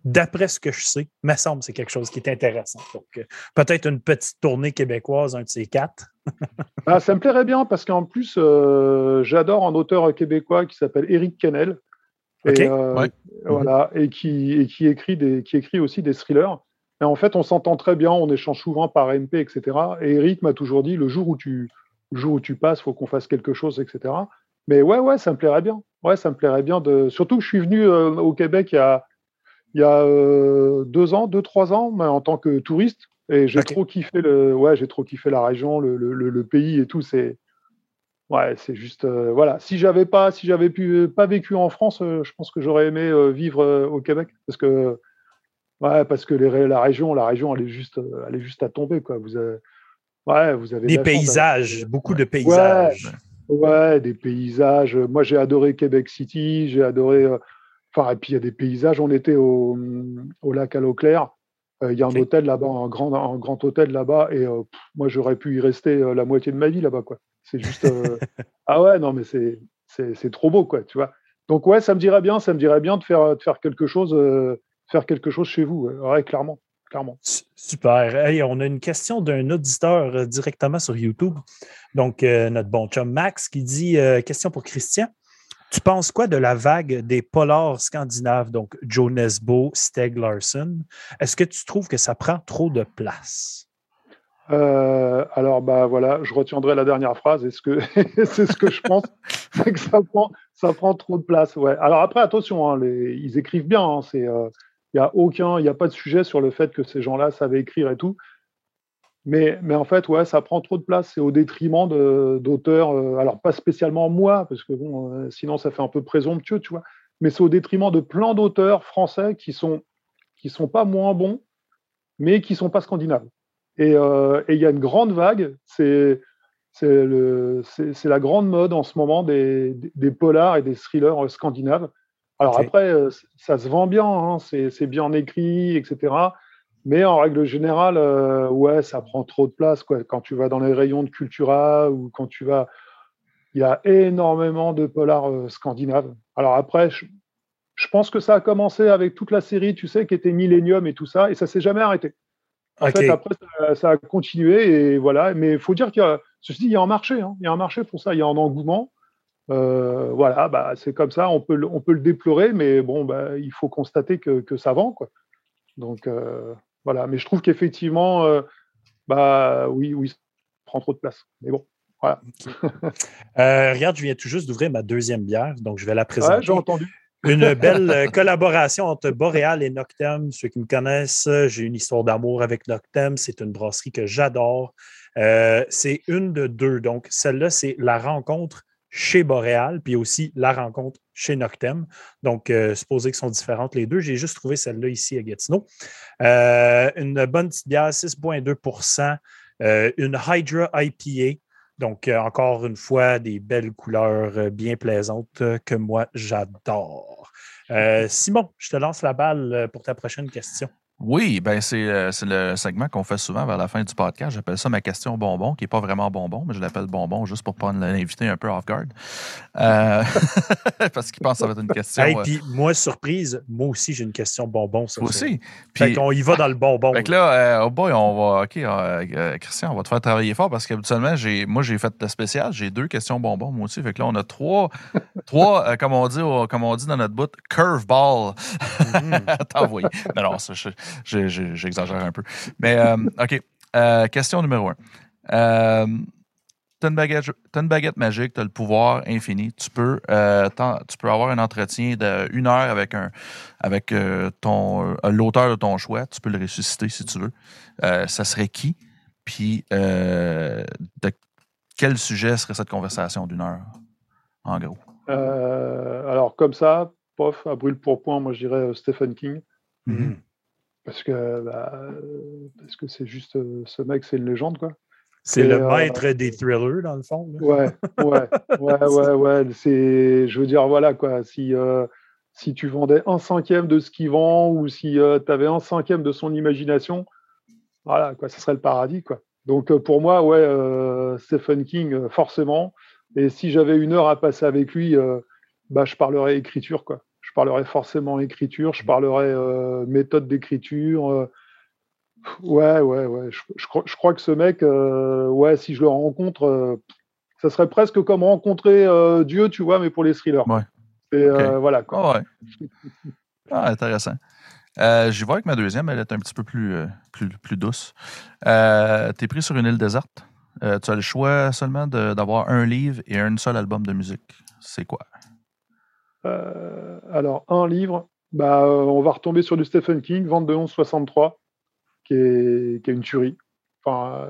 d'après ce que je sais, me semble que c'est quelque chose qui est intéressant. Donc, euh, peut-être une petite tournée québécoise, un de ces quatre. ah, ça me plairait bien parce qu'en plus, euh, j'adore un auteur québécois qui s'appelle Éric Kennel. Et, euh, voilà, et, qui, qui, écrit des, qui écrit aussi des thrillers. Et en fait, on s'entend très bien, on échange souvent par MP, etc. Et Eric m'a toujours dit le jour où tu, le jour où tu passes, faut qu'on fasse quelque chose, etc. Mais ouais, ouais, ça me plairait bien. Ouais, ça me plairait bien de. Surtout que je suis venu au Québec il y a, il y a euh, deux ans, deux, trois ans, mais en tant que touriste. Et j'ai trop kiffé le, ouais, j'ai trop kiffé la région, le, le, le pays et tout. C'est, ouais, c'est juste, euh, voilà. Si j'avais pas, si j'avais pu pas vécu en France, euh, je pense que j'aurais aimé vivre au Québec parce que, ouais, parce que les, la région, la région, elle est juste, elle est juste à tomber, quoi. Vous avez, ouais, vous avez des paysages, beaucoup de paysages. Ouais, ouais, des paysages. Moi, j'ai adoré Québec City, j'ai adoré et puis il y a des paysages. On était au, au lac à l'eau claire. Euh, il y a un hôtel là-bas, un grand, un grand hôtel là-bas. Et euh, moi, j'aurais pu y rester euh, la moitié de ma vie là-bas. quoi. C'est juste. ah ouais, non, mais c'est, c'est, trop beau, quoi, tu vois. Donc, ouais, ça me dirait bien, ça me dirait bien de faire, de faire, quelque, chose, faire quelque chose chez vous. Ouais, clairement. Clairement. Super. on a une question d'un auditeur directement sur YouTube. Donc, notre bon chum Max qui dit Question pour Christian. Tu penses quoi de la vague des polars scandinaves, donc Joe Nesbo, Steg Larson? Est-ce que tu trouves que ça prend trop de place? Euh, alors, bah voilà, je retiendrai la dernière phrase. Est-ce que c'est ce que je pense? C'est que ça prend, ça prend trop de place. Ouais. Alors après, attention, hein, ils écrivent bien. Hein, c'est, il n'y a aucun, il n'y a pas de sujet sur le fait que ces gens-là savaient écrire et tout. Mais, mais, en fait, ouais, ça prend trop de place. C'est au détriment d'auteurs. Euh, alors, pas spécialement moi, parce que bon, euh, sinon, ça fait un peu présomptueux, tu vois. Mais c'est au détriment de plein d'auteurs français qui sont, qui sont pas moins bons, mais qui sont pas scandinaves. Et euh, il y a une grande vague. C'est c'est la grande mode en ce moment des, des, polars et des thrillers scandinaves. Alors après, ça se vend bien, hein, c'est bien écrit, etc. Mais en règle générale, ouais, ça prend trop de place. Quoi. Quand tu vas dans les rayons de Cultura ou quand tu vas. Il y a énormément de polars scandinaves. Alors après, je, je, pense que ça a commencé avec toute la série, tu sais, qui était Millennium et tout ça, et ça s'est jamais arrêté. En fait, après, ça, a continué et voilà. Mais il faut dire qu'il y a, ceci dit, il y a un marché. Hein. Il y a un marché pour ça. Il y a un engouement. Euh, voilà, bah, c'est comme ça. On peut, on peut le déplorer, mais bon, bah, il faut constater que, que ça vend, quoi. Donc euh, voilà. Mais je trouve qu'effectivement, euh, bah oui, oui, ça prend trop de place. Mais bon. Voilà. regarde, je viens tout juste d'ouvrir ma deuxième bière, donc je vais la présenter. Ouais, j'ai entendu. Une belle collaboration entre Boréal et Noctem. Ceux qui me connaissent, j'ai une histoire d'amour avec Noctem. C'est une brasserie que j'adore. Euh, c'est une de deux. Donc, celle-là, c'est la rencontre chez Boréal, puis aussi la rencontre chez Noctem. Donc, euh, supposé qu'elles sont différentes les deux. J'ai juste trouvé celle-là ici à Gatineau. une bonne petite bière, 6,2% une Hydra IPA. Donc, euh, encore une fois, des belles couleurs euh, bien plaisantes euh, que moi, j'adore. Simon, je te lance la balle pour ta prochaine question. Oui, ben c'est euh, le segment qu'on fait souvent vers la fin du podcast. J'appelle ça ma question bonbon, qui n'est pas vraiment bonbon, mais je l'appelle bonbon juste pour prendre l'invité un peu off guard. Euh, parce qu'il pense que ça va être une question. Et euh, puis moi, surprise, moi aussi j'ai une question bonbon. Ça, aussi. Puis on y va dans le bonbon. Fait que là, oh boy, on va. OK, Christian, on va te faire travailler fort parce qu'habituellement, moi j'ai fait le spécial, j'ai deux questions bonbons, moi aussi. Fait que là, on a trois, trois comme, on dit, comme on dit dans notre bout, curveball. Mm -hmm. Mais non, ça, je, J'exagère un peu. Mais, euh, OK. Euh, question numéro un. Euh, T'as une, baguette, magique, tu as le pouvoir infini. Tu peux, tu peux avoir un entretien d'une heure avec, un, avec ton l'auteur de ton choix. Tu peux le ressusciter si tu veux. ça serait qui? Puis, de quel sujet serait cette conversation d'une heure, en gros? alors, comme ça, pof, à brûle pour point, moi je dirais Stephen King. Mm-hmm. Parce que bah, parce que c'est juste euh, ce mec, c'est une légende, quoi. C'est le euh, maître des thrillers, dans le fond. Ouais, ouais, ouais, ouais, ouais. C'est, je veux dire, voilà, quoi. Si, euh, si tu vendais un cinquième de ce qu'il vend ou si tu avais un cinquième de son imagination, voilà, quoi, ce serait le paradis, quoi. Donc, pour moi, ouais, Stephen King, forcément. Et si j'avais une heure à passer avec lui, bah, je parlerais écriture, quoi parlerai forcément écriture, je parlerai euh, méthode d'écriture. Euh. ouais, ouais, ouais. Je, crois que ce mec, euh, ouais, si je le rencontre, ça serait presque comme rencontrer Dieu, tu vois, mais pour les thrillers. Ouais. Et voilà. Quoi. Ah, ouais. ah, intéressant. J'y vois avec ma deuxième, elle est un petit peu plus, plus, plus douce. tu es pris sur une île déserte. tu as le choix seulement d'avoir un livre et un seul album de musique. C'est quoi? Euh, alors, un livre, bah, euh, on va retomber sur du Stephen King, Vente de 1163, qui est, qui est une tuerie. Enfin,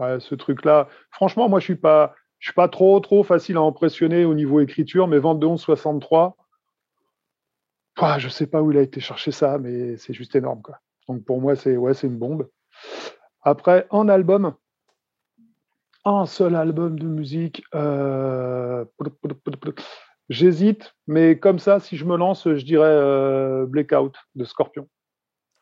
euh, ce truc-là, franchement, moi, je suis pas, je suis pas trop, trop facile à impressionner au niveau écriture, mais Vente de 1163, je je sais pas où il a été chercher ça, mais c'est juste énorme. Quoi. Donc pour moi, c'est ouais, une bombe. Après, un album, un seul album de musique. J'hésite, mais comme ça, si je me lance, je dirais euh, Blackout de Scorpion.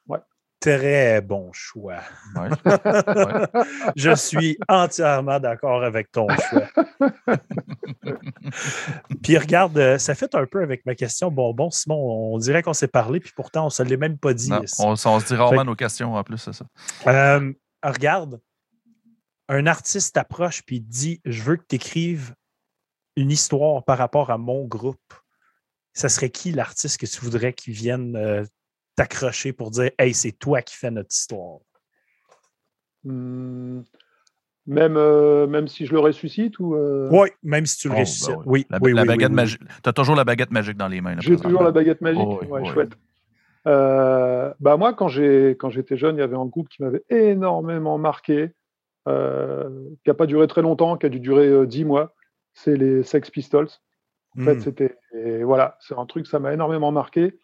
Ouais. Très bon choix. je suis entièrement d'accord avec ton choix. puis regarde, euh, ça fait un peu avec ma question. Bon, bon, Simon, on dirait qu'on s'est parlé, puis pourtant, on ne se l'est même pas dit. on, se dit rarement nos questions en plus, c'est ça. Euh, regarde, un artiste approche puis dit Je veux que tu écrives une histoire par rapport à mon groupe, ça serait qui l'artiste que tu voudrais qu'il vienne euh, t'accrocher pour dire Hey, c'est toi qui fais notre histoire? Hmm. Même, euh, même si je le ressuscite ou euh? Oui, même si tu le oh, ressuscites. Ben oui, la, oui, baguette magique. Tu as toujours la baguette magique dans les mains. J'ai toujours la baguette magique. Oh, ouais, chouette. bah moi, quand j'étais jeune, il y avait un groupe qui m'avait énormément marqué, qui n'a pas duré très longtemps, qui a dû durer dix mois c'est les Sex Pistols. En fait, hmm. c'était voilà, c'est un truc ça m'a énormément marqué.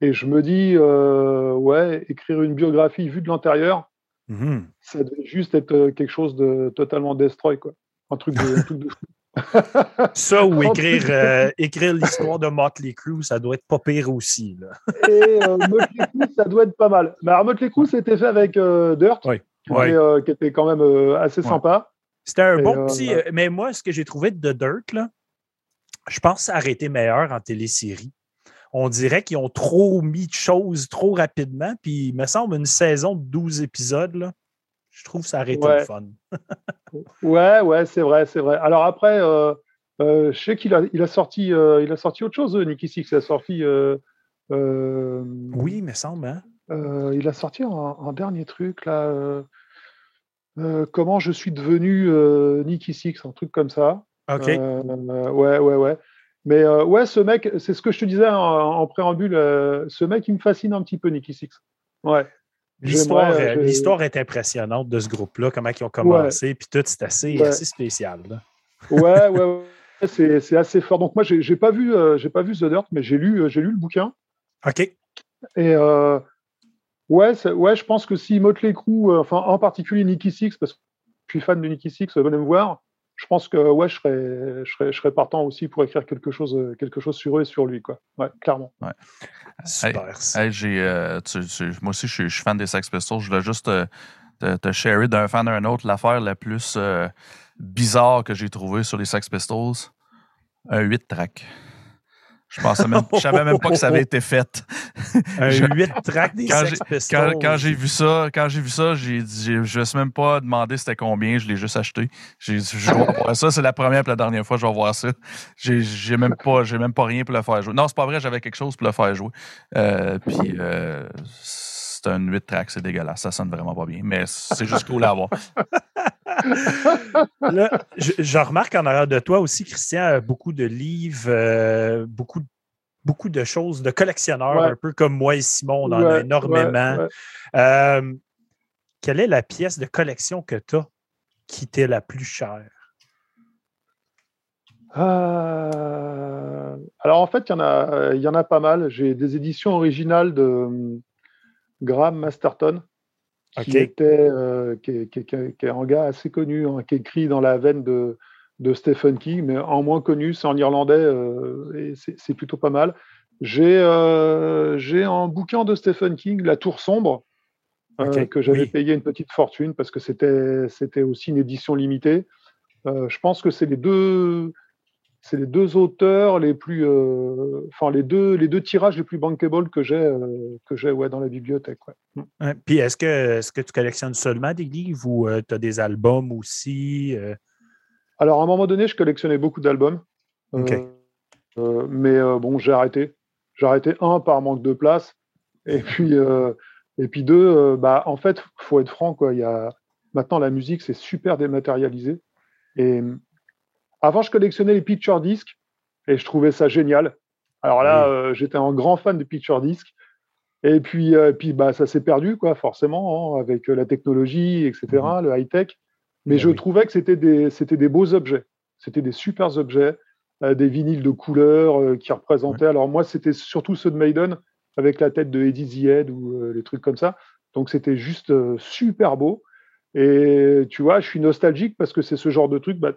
Et je me dis, euh, ouais, écrire une biographie vue de l'intérieur, hmm. ça devait juste être euh, quelque chose de totalement destroy, quoi. Un truc de, Ça ou écrire, euh, écrire l'histoire de Motley Crue, ça doit être pas pire aussi. Là. Et euh, Motley Crue, ça doit être pas mal. Mais alors, Motley Crue, c'était fait avec Dirt, Oui. qui, Ouais. était, qui était quand même assez Ouais. sympa. C'était un Et, bon euh, petit. euh, mais moi, ce que j'ai trouvé de Dirt, là, je pense été meilleur en télésérie. On dirait qu'ils ont trop mis de choses trop rapidement. Puis, il me semble, une saison de 12 épisodes, là, je trouve que ça aurait été Ouais. le fun. Ouais, ouais, c'est vrai, c'est vrai. Alors après, euh, euh, je sais qu'il a, il a sorti, il a sorti autre chose, Nicky Six. Il a sorti, Oui, il me semble. Hein? il a sorti un, un dernier truc là. Euh, comment je suis devenu euh, Nicky Six, un truc comme ça. OK. Euh, ouais, ouais, ouais. Mais euh, ouais, ce mec, c'est ce que je te disais en, en préambule. ce mec, il me fascine un petit peu, Nicky Six. Ouais. L'histoire, l'histoire est impressionnante de ce groupe-là, comment ils ont commencé, puis tout, c'est assez, Ouais. assez spécial. là. Ouais, ouais, ouais. C'est, c'est assez fort. Donc moi, j'ai, j'ai pas vu, j'ai pas vu The Dirt, mais j'ai lu, j'ai lu le bouquin. OK. Et ouais, ouais, je pense que si Motley Crue, euh, enfin en particulier Nicky Six, parce que je suis fan de Nicky Six, euh, venez me voir. Je pense que ouais, je serais, je serais, je serais partant aussi pour écrire quelque chose, euh, quelque chose sur eux et sur lui, quoi. Ouais, clairement. Super. ça. Hey, j'ai, euh, tu- tu- moi aussi, je suis, je suis fan des Sex Pistols. Je voulais juste te, te, te sharer d'un fan à un autre l'affaire la plus euh, bizarre que j'ai trouvée sur les Sex Pistols. Un 8 track. Je pensais même, je savais même pas que ça avait été fait. Un Je- 8 track des quand Sex Quand, j'ai vu ça, quand j'ai vu ça, j'ai dit, j'ai- je ne sais même pas demander c'était combien, je l'ai juste acheté. J'ai dit, je vais voir ça, c'est la première et la dernière fois que je vais voir ça. J'ai, j'ai même pas, j'ai même pas rien pour le faire jouer. Non, c'est pas vrai, j'avais quelque chose pour le faire jouer. Euh, puis euh, c'est un 8 track, c'est dégueulasse, ça sonne vraiment pas bien, mais c'est juste cool à. Là, je, je remarque en arrière de toi aussi, Christian, beaucoup de livres, euh, beaucoup, beaucoup de choses de collectionneurs, Ouais. un peu comme moi et Simon, on en Ouais, a énormément. ouais. Euh, quelle est la pièce de collection que tu as qui t'est la plus chère? Euh, Alors en fait, il y en a, il y en a pas mal. J'ai des éditions originales de euh, Graham Masterton, qui OK. était, euh, qui, est, qui qui qui un gars assez connu, hein, qui écrit dans la veine de, de Stephen King, mais en moins connu, c'est en irlandais euh, et c'est plutôt pas mal. J'ai euh, un bouquin de Stephen King, La Tour sombre, euh, que j'avais oui. payé une petite fortune parce que c'était c'était aussi une édition limitée. Euh, je pense que c'est les deux c'est les deux auteurs les plus euh, enfin les deux les deux tirages les plus bankable que j'ai euh, que j'ai ouais dans la bibliothèque ouais. Puis est-ce que, est-ce que tu collectionnes seulement des livres ou tu as des albums aussi? euh? Alors, à un moment donné, je collectionnais beaucoup d'albums. Euh, Ok. euh, mais euh, bon, j'ai arrêté. J'ai arrêté, un, par manque de place. Et puis, euh, et puis deux, euh, bah, en fait, faut être franc, quoi. Il y a... Maintenant, la musique, c'est super dématérialisé. Et euh, avant, je collectionnais les picture discs et je trouvais ça génial. Alors là, Oui. euh, j'étais un grand fan de picture discs. Et puis, euh, puis bah, ça s'est perdu, quoi, forcément, hein, avec euh, la technologie, etc., le high-tech. Mais Ben je oui. trouvais que c'était des, c'était des beaux objets. C'était des super objets, euh, des vinyles de couleur euh, qui représentaient. Alors moi, c'était surtout ceux de Maiden avec la tête de Eddie the Head ou les trucs comme ça. Donc c'était juste super beau. Et tu vois, je suis nostalgique parce que c'est ce genre de truc, bah,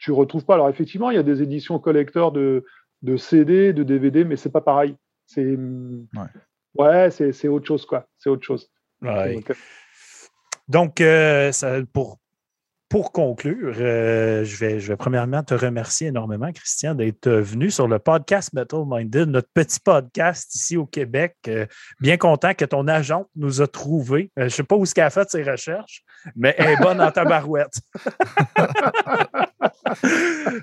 tu retrouves pas. Alors effectivement, il y a des éditions collector de, de CD, de DVD, mais c'est pas pareil. C'est ouais, c'est, c'est autre chose quoi. C'est autre chose. Ouais. Donc, Donc, euh, ça- pour, pour conclure, euh, je, vais, premièrement te remercier énormément, Christian, d'être venu sur le podcast Metal Minded, notre petit podcast ici au Québec. Euh, bien content que ton agente nous a trouvés. Euh, je ne sais pas où ce qu'elle a fait ses recherches, mais elle est bonne en tabarouette.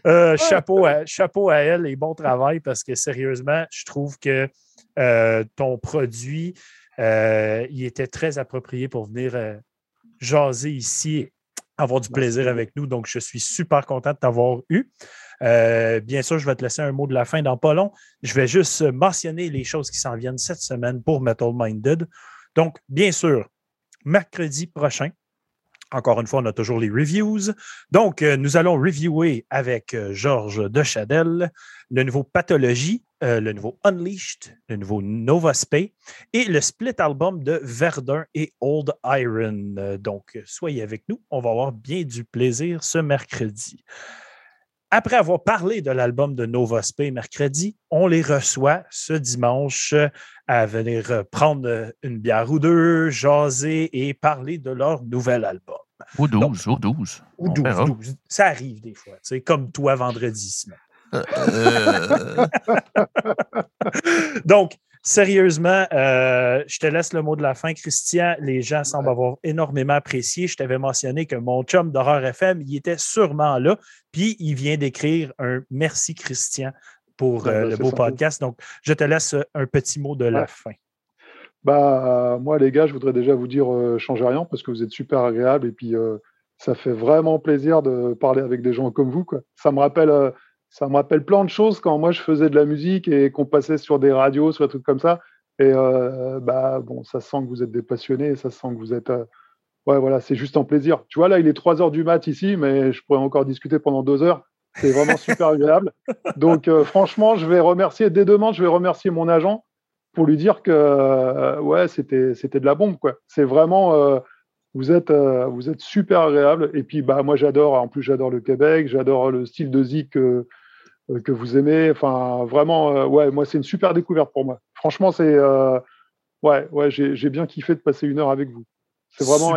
Euh, chapeau, à, chapeau à elle et bon travail parce que sérieusement, je trouve que euh, ton produit, euh, il était très approprié pour venir euh, jaser ici, avoir du plaisir avec nous. Donc, je suis super content de t'avoir eu. Euh, bien sûr, je vais te laisser un mot de la fin dans pas long. Je vais juste mentionner les choses qui s'en viennent cette semaine pour Metal Minded. Donc, bien sûr, mercredi prochain, encore une fois, on a toujours les reviews. Donc, euh, nous allons reviewer avec euh, Georges de Chadel le nouveau Pathologie, euh, le nouveau Unleashed, le nouveau Nova Spay et le split album de Verdun et Old Iron. Euh, donc, soyez avec nous. On va avoir bien du plaisir ce mercredi. après avoir parlé de l'album de Nova Spay mercredi, on les reçoit ce dimanche à venir prendre une bière ou deux, jaser et parler de leur nouvel album. Ou 12, ou 12. Ou 12, 12. Ça arrive des fois, comme toi vendredi. Euh, euh. Donc, Sérieusement, euh, je te laisse le mot de la fin, Christian. Les gens semblent avoir énormément apprécié. Je t'avais mentionné que mon chum d'horreur FM, il était sûrement là. Puis il vient d'écrire un merci, Christian, pour euh, ben, le beau podcast. Donc, je te laisse un petit mot de la fin. Bah, moi, les gars, je voudrais déjà vous dire euh, changez rien parce que vous êtes super agréables et puis ça fait vraiment plaisir de parler avec des gens comme vous. Quoi. Ça me rappelle ça me rappelle plein de choses quand moi je faisais de la musique et qu'on passait sur des radios, sur des trucs comme ça. Et euh, bah bon, ça sent que vous êtes des passionnés, ça sent que vous êtes. Euh, ouais, voilà, c'est juste un plaisir. Tu vois, là, il est 3 heures du mat ici, mais je pourrais encore discuter pendant 2 heures. C'est vraiment super agréable. Donc, euh, franchement, je vais remercier, dès demain, je vais remercier mon agent pour lui dire que, ouais, c'était de la bombe, quoi. C'est vraiment vous êtes, vous êtes super agréable. Et puis, bah, moi, j'adore, en plus, j'adore le Québec, j'adore le style de zik euh, que vous aimez. Enfin, vraiment, euh, ouais, moi, c'est une super découverte pour moi. Franchement, c'est. Euh, ouais, ouais, j'ai bien kiffé de passer une heure avec vous. C'est vraiment.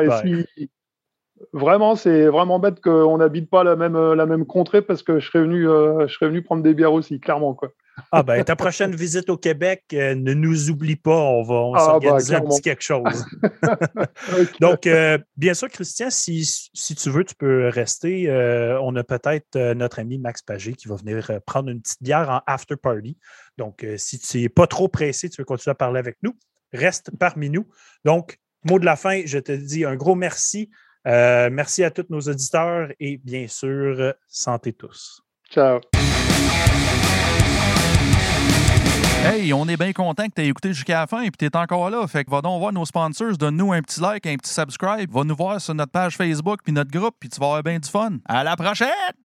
vraiment, c'est vraiment bête qu'on n'habite pas la même, la même contrée parce que je serais venu, je serais venu prendre des bières aussi, clairement, quoi. Ah ben, ta prochaine visite au Québec, euh, ne nous oublie pas, on va on ah, ben, s'organiser un petit quelque chose. Donc, euh, bien sûr, Christian, si, tu veux, tu peux rester. Euh, on a peut-être notre ami Max Pagé qui va venir prendre une petite bière en after party. Donc, si tu n'es pas trop pressé, tu veux continuer à parler avec nous, reste parmi nous. Donc, mot de la fin, je te dis un gros merci. merci à tous nos auditeurs et bien sûr, santé tous. Ciao. Hey, on est bien content que tu écouté jusqu'à la fin et que tu es encore là. Fait que va donc voir nos sponsors, donne-nous un petit like, un petit subscribe, va nous voir sur notre page Facebook puis notre groupe, puis tu vas avoir bien du fun. À la prochaine!